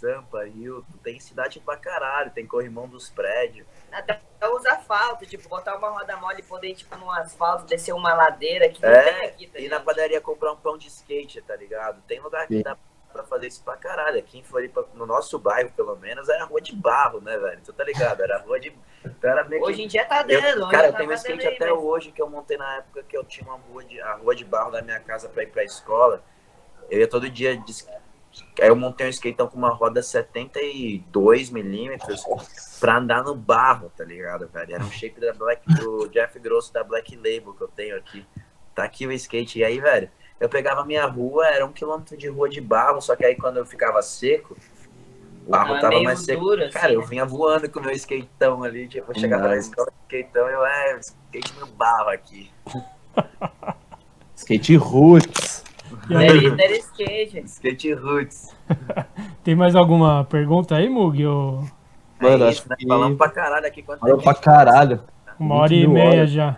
Sampa, Rio, tem cidade pra caralho, tem corrimão dos prédios. Até os asfalto, tipo, botar uma roda mole e poder, tipo, no asfalto, descer uma ladeira que não É, tem aqui, tá ir na padaria comprar um pão de skate, tá ligado? Tem lugar que Sim. dá pra fazer isso pra caralho. Aqui em Floripa, no nosso bairro, pelo menos, era rua de barro, né, velho? Tu tá ligado? Era rua de. Então era meio que- Hoje em dia tá Eu- dando, hoje cara, eu tá tenho um skate aí, até mas- hoje que eu montei na época que eu tinha uma rua de, a rua de barro da minha casa pra ir pra escola. Eu ia todo dia de Aí eu montei um skateão com uma roda 72 milímetros pra andar no barro, tá ligado, velho? Era um shape da Black, do Jeff Grosso da Black Label que eu tenho aqui. Tá aqui o skate. E aí, velho, eu pegava a minha rua, era um quilômetro de rua de barro, só que aí quando eu ficava seco, o barro Tava mais seco. duro, assim, Cara, eu né? vinha voando com o meu skateão ali, tipo, eu chegava na escola skateão, eu, é, skate no barro aqui. Skate roots. There is- skate. Skate roots. tem mais alguma pergunta aí, Mug? Ou Mano, é acho isso, né? que- Falamos pra caralho aqui. Tempo? pra caralho. uma hora e 20 mil meia horas. já?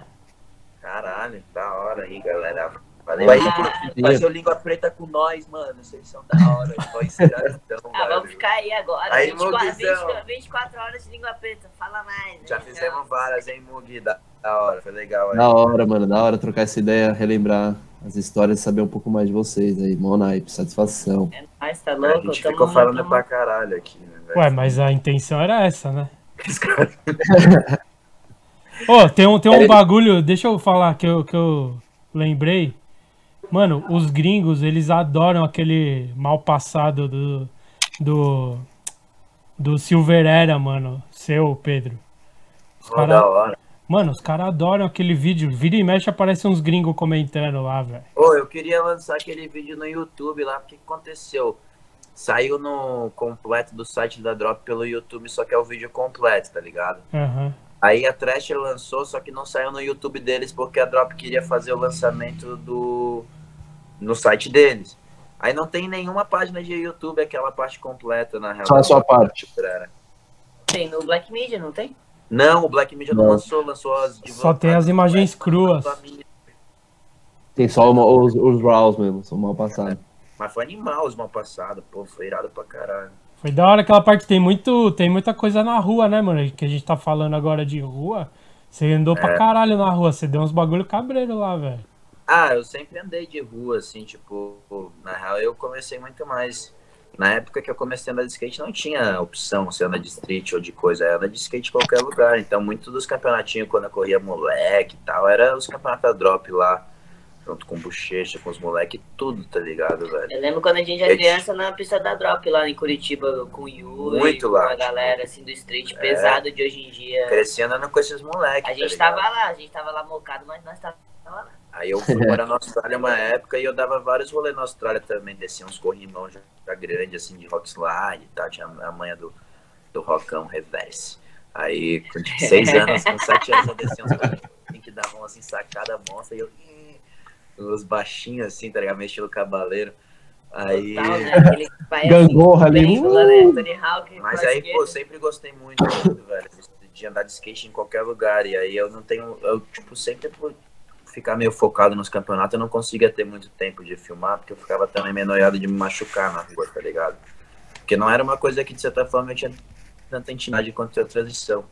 Caralho, da hora aí, galera. Valeu aí fazer o Língua Preta com nós, mano. Vocês são da hora. Então, Ah, vamos ficar aí agora. Aí, 24, Mugizão. 24, 24 horas de língua preta. Fala mais. Já né? fizemos várias, hein, Mugi? Da, da hora, foi legal aí. Da hora, mano. Da hora trocar essa ideia, relembrar as histórias, saber um pouco mais de vocês aí. Mó naipe, satisfação. É nóis, tá A louco? gente Tamo- ficou falando tamo- pra caralho aqui, né, velho? Ué, mas a intenção era essa, né? Ô, tem um, tem um Peraí. bagulho, deixa eu falar que eu, que eu lembrei. Mano, os gringos, eles adoram aquele mal passado do. do. do Silver Era, mano. Seu, Pedro. Os Pô, cara- da hora. Mano, os caras adoram aquele vídeo. Vira e mexe aparece uns gringos comentando lá, velho. Ô, eu queria lançar aquele vídeo no YouTube lá, porque que aconteceu? Saiu no completo do site da Drop pelo YouTube, só que é o vídeo completo, tá ligado? Aham. Aí a Thrasher lançou, só que não saiu no YouTube deles porque a Drop queria fazer o lançamento do no site deles. Aí não tem nenhuma página de YouTube, aquela parte completa, na real. Só a sua parte. Tem no Black Media, não tem? Não, o Black Media não, Não. lançou, lançou as Só tem as imagens cruas. Tem só uma- os, os Raws mesmo, são mal passados. Mas foi animal os mal passados, pô, foi irado pra caralho. Foi da hora aquela parte. Tem, muito, tem muita coisa na rua, né, mano? Que a gente tá falando agora de rua. Você andou pra É. caralho na rua. Você deu uns bagulho cabreiro lá, velho. Ah, eu sempre andei de rua, assim, tipo, na real eu comecei muito mais. Na época que eu comecei a andar de skate não tinha opção se anda de street ou de coisa, era anda de skate em qualquer lugar. Então, muito dos campeonatinhos quando eu corria moleque e tal, era os campeonatos da drop lá, junto com bochecha, com os moleque, tudo, tá ligado, velho? Eu lembro quando a gente era criança na pista da Drop lá em Curitiba com o Yuri, Muito com lá, a tipo, galera assim do street é. pesado de hoje em dia. Cresci andando com esses moleques. A gente tá ligado? tava lá, a gente tava lá mocado, mas nós tava lá. Aí eu fui morar na Austrália uma época e eu dava vários rolês na Austrália também, descia uns corrimão já, já grande, assim, de rock slide e tal, tinha a manha do, do rockão reverse. Aí, com seis anos, com sete anos, eu descia uns corrimão que davam assim, sacada monstra, e eu, os baixinhos assim, tá ligado? Meio estilo cabaleiro. Aí. Total, né? Aquele parece Gangorra ali. né? Hawk, Mas aí, pô, sempre gostei muito, velho, de andar de skate em qualquer lugar. E aí eu não tenho. Eu, tipo, sempre ficar meio focado nos campeonatos, eu não conseguia ter muito tempo de filmar, porque eu ficava também meio noiado de me machucar na rua, tá ligado? Porque não era uma coisa que, de certa forma, eu tinha tanta intimidade quanto a transição.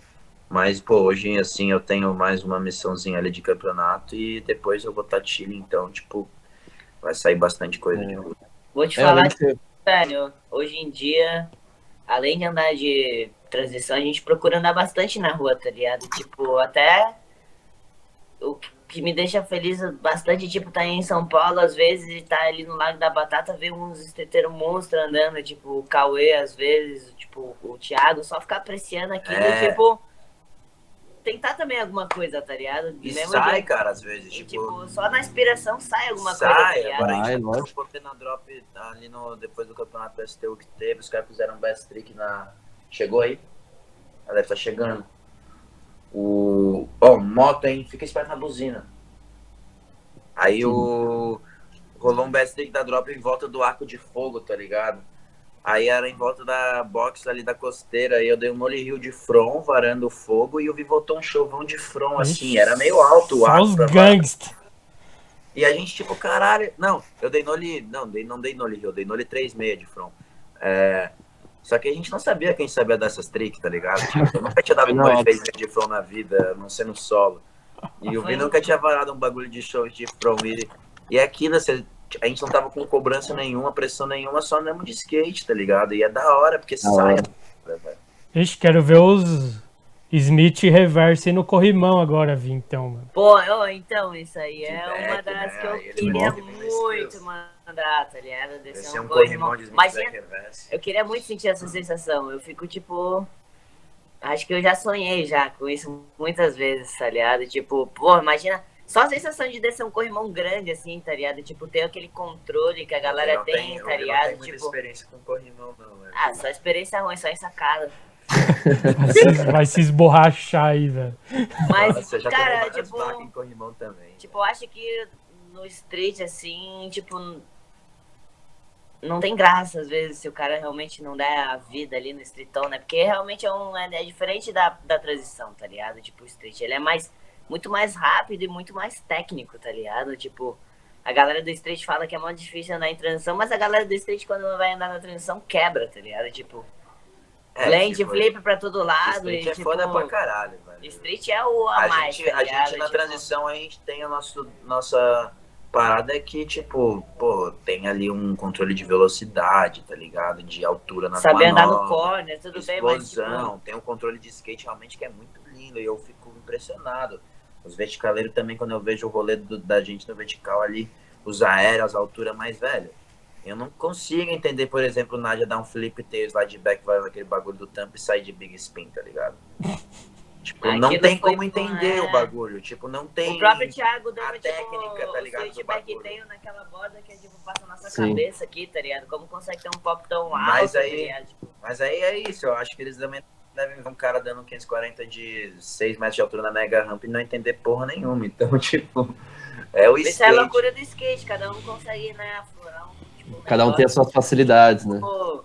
Mas, pô, hoje, assim, eu tenho mais uma missãozinha ali de campeonato e depois eu vou estar Chile, então, tipo, vai sair bastante coisa de rua. Vou te É, falar, que- velho, hoje em dia, além de andar de transição, a gente procura andar bastante na rua, tá ligado? Tipo, até o que me deixa feliz bastante, tipo, tá em São Paulo, às vezes, e tá ali no Lago da Batata, ver uns estreteiros monstros andando, tipo, o Cauê, às vezes, tipo, o Thiago, só ficar apreciando aquilo, É. tipo, tentar também alguma coisa, tá ligado? E Mesmo sai, cara, às vezes, e, tipo, tipo, só na inspiração sai alguma coisa, tá sai. ligado? Agora a gente tá cortando na drop ali no, depois do campeonato STU que teve, os caras fizeram um best trick na... Chegou aí? Ela deve estar chegando. O... Bom, moto, hein? Fica esperto na buzina. Aí o... Rolou um best trick da drop em volta do arco de fogo, tá ligado? Aí era em volta da box ali da costeira, aí eu dei um molly rio de front, varando o fogo, e o Vi voltou um chovão de front, assim, era meio alto o arco. os gangsta. E a gente, tipo, caralho. Não, eu dei nole. Não, dei, não dei nole rio, eu dei nole 3,6 de front. É, só que a gente não sabia quem sabia dessas tricks, tá ligado? Tipo, eu nunca tinha dado um. 3,6 de front na vida, não ser no solo. E o Vi Foi. nunca tinha varado um bagulho de show de front. E, e aquilo, assim, a gente não tava com cobrança nenhuma, pressão nenhuma, só andamos de skate, tá ligado? E é da hora, porque sai. hora. velho. Ixi, quero ver os Smith reverse no corrimão agora, Vi, então, mano. Pô, então, isso aí é Feedback, uma das né? que eu ele queria muito mandar, tá ligado? Descer Esse é um um corrimão. corrimão de Imagina, Smith Reverse. eu queria muito sentir essa sensação. Eu fico, tipo... Acho que eu já sonhei já com isso muitas vezes, tá ligado? Tipo, pô, imagina... Só a sensação de descer um corrimão grande, assim, tá ligado? Tipo, ter aquele controle que a galera Eu não tem, tá eu não ligado? tenho muita Tipo, experiência com corrimão, não, velho. ah, só experiência ruim, só em sacada. Vai se, vai se esborrachar aí, velho. Mas, Nossa, cara, tipo... também. Tipo, eu acho que no street, assim, tipo. Não tem graça, às vezes, se o cara realmente não der a vida ali no streetão, né? Porque realmente é, um, é, é diferente da, da transição, tá ligado? Tipo, o street, ele é mais, muito mais rápido e muito mais técnico, tá ligado? Tipo, a galera do street fala que é muito difícil andar em transição, mas a galera do street, quando vai andar na transição, quebra, tá ligado? Tipo, É, blend, tipo, flip pra todo lado. Street e, é tipo, foda pra caralho, velho. Street é o a, A mais, gente, tá a gente na Tipo, transição, a gente tem a nosso, nossa parada que, tipo, pô, tem ali um controle de velocidade, tá ligado? De altura na Saber andar no corner, tudo bem, mas tipo, explosão, tem um controle de skate realmente que é muito lindo e eu fico impressionado. Os verticaleiros também, quando eu vejo o rolê do- da gente no vertical ali, os aéreos, a altura mais velha. Eu não consigo entender, por exemplo, o Nadia dar um flip tail, slide back, vai naquele bagulho do tampo e sair de big spin, tá ligado? Tipo, não Aquilo tem foi como com- entender é. o bagulho. Tipo, não tem. O próprio Thiago deu a tipo, técnica, tá ligado, o back bagulho. tail naquela borda que tipo, passa na sua Sim. cabeça aqui, tá ligado? Como consegue ter um pop tão alto, Mas tá aí- ligado? Tipo, Mas aí é isso, eu acho que eles também devem ver um cara dando 540 de 6 metros de altura na mega ramp e não entender porra nenhuma. Então, tipo, é o isso é skate. a loucura do skate, cada um consegue, né, aflorar um Cada um tem as suas facilidades, né? tipo,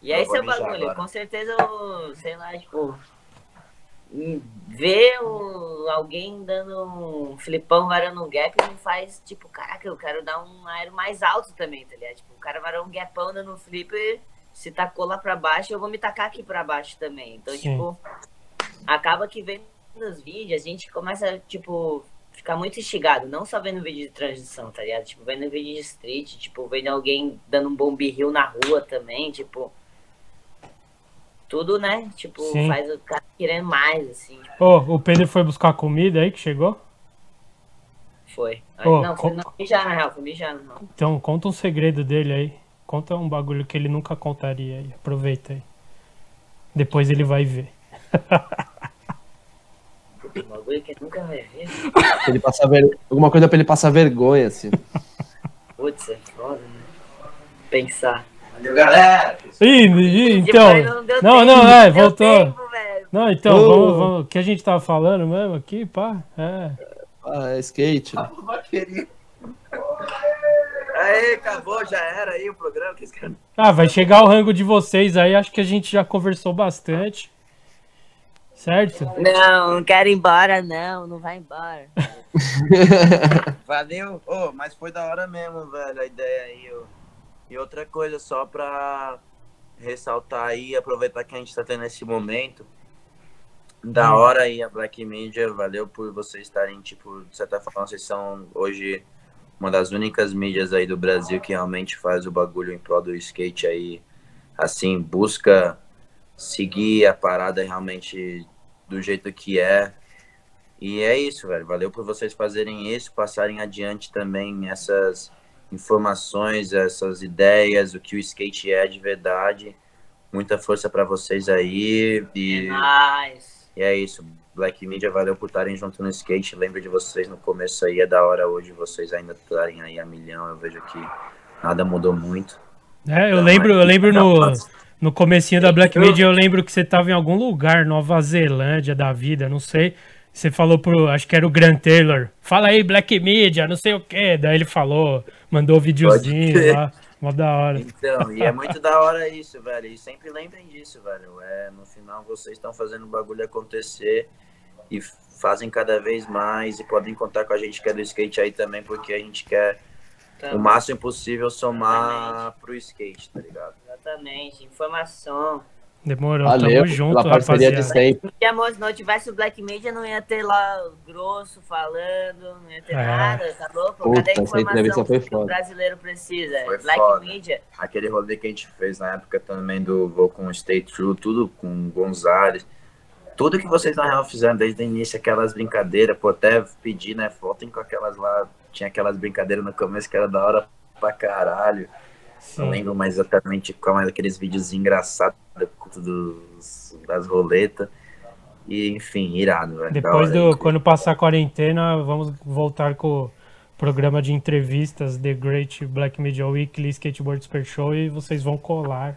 E Eu aí seu bagulho, agora. com certeza, eu, sei lá, tipo, ver o- alguém dando um flipão varando um gap me faz, tipo, caraca, eu quero dar um aero mais alto também, tá ligado? Tipo, o cara varou um gapão dando um flip, se tacou lá pra baixo, eu vou me tacar aqui pra baixo também. Então, Sim. tipo, acaba que vendo os vídeos, a gente começa, tipo, ficar muito instigado, não só vendo vídeo de transição, tá ligado? Tipo, vendo vídeo de street, tipo, vendo alguém dando um bomb hill na rua também, tipo. Tudo, né? Tipo, Sim. faz o cara querendo mais, assim. tipo, Ô, o Pedro foi buscar comida aí que chegou? foi. Ô, não, foi co- não, mijar na real, foi mijar real. Então, conta um segredo dele aí. Conta um bagulho que ele nunca contaria aí. Aproveita aí. Depois ele vai ver. Um bagulho que nunca vai ver. Ele passar ver... Alguma coisa pra ele passar vergonha, assim. Putz, é foda, né? Pensar. Valeu, galera! Ih, então. Não, Não, não, é, voltou. tempo. Não, então, vamos, vamos. O que a gente tava falando mesmo aqui, pá? É. Ah, é skate. Vaqueirinho. Aê, acabou, já era aí o programa. Que esse cara... Ah, vai chegar o rango de vocês aí, acho que a gente já conversou bastante. Certo? Não, não quero ir embora, não. Não vai embora. Valeu. Ô, mas foi da hora mesmo, velho, a ideia aí. Ó. E outra coisa, só pra ressaltar aí, aproveitar que a gente tá tendo esse momento. Da Hum. hora aí a Black Media, valeu por vocês estarem, tipo, de certa forma, vocês são hoje uma das únicas mídias aí do Brasil que realmente faz o bagulho em prol do skate aí, assim, busca seguir a parada realmente do jeito que é. E é isso, velho. Valeu por vocês fazerem isso, passarem adiante também essas informações, essas ideias, o que o skate é de verdade. Muita força pra vocês aí. É E, nóis. e é isso. Black Media, valeu por estarem junto no skate. Lembro de vocês no começo aí, é da hora hoje vocês ainda estarem aí a milhão. Eu vejo que nada mudou muito. É, eu Então, lembro, eu é- lembro no. No comecinho da Black Media, eu lembro que você tava em algum lugar, Nova Zelândia da vida, não sei. Você falou pro, acho que era o Grant Taylor, fala aí Black Media, não sei o que. Daí ele falou, mandou o videozinho lá, mó da hora. Então, e é muito da hora isso, velho. E sempre lembrem disso, velho. É, no final vocês estão fazendo o bagulho acontecer e fazem cada vez mais e podem contar com a gente que é do skate aí também, porque a gente quer Tá, o máximo possível somar pro skate, tá ligado? Exatamente. Informação. Demorou, Valeu tamo junto, pela parceria de rapaziada. Se, amor, se não tivesse o Black Media, não ia ter lá o grosso falando, não ia ter É. nada, tá louco? Puta, Cadê a informação que o brasileiro precisa? Foi Black foda. Media. Aquele rolê que a gente fez na época também do Vou com o Stay True, tudo com o Gonzalez. Tudo que vocês na real fizeram desde o início, aquelas brincadeiras, pô, até pedir, né? Voltem com aquelas lá. Tinha aquelas brincadeiras no começo que era da hora pra caralho. Não Sim. lembro mais exatamente como era aqueles vídeos engraçados dos, das roletas. E, enfim, irado, velho. Depois do, quando passar a quarentena, vamos voltar com o programa de entrevistas The Great Black Media Weekly Skateboard Super Show e vocês vão colar,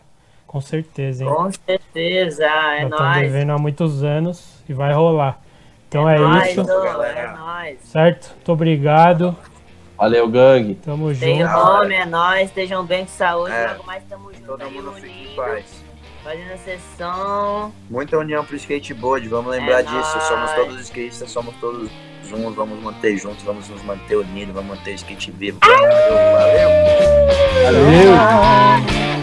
com certeza, hein? Com certeza, é Já estão nóis. devendo há muitos anos e vai rolar. Então é, nóis, isso, ô, é nóis. certo? Muito obrigado, Valeu, gangue. tamo Tem junto. nome, é nóis. Estejam bem com saúde. É. Logo mais tamo junto Todo aí mundo fique em unido. paz. Fazendo a sessão. Muita união pro skateboard, vamos lembrar É disso. nóis. Somos todos skatistas, somos todos juntos, vamos manter juntos, vamos nos manter unidos, vamos manter o skate vivo. Valeu! Valeu.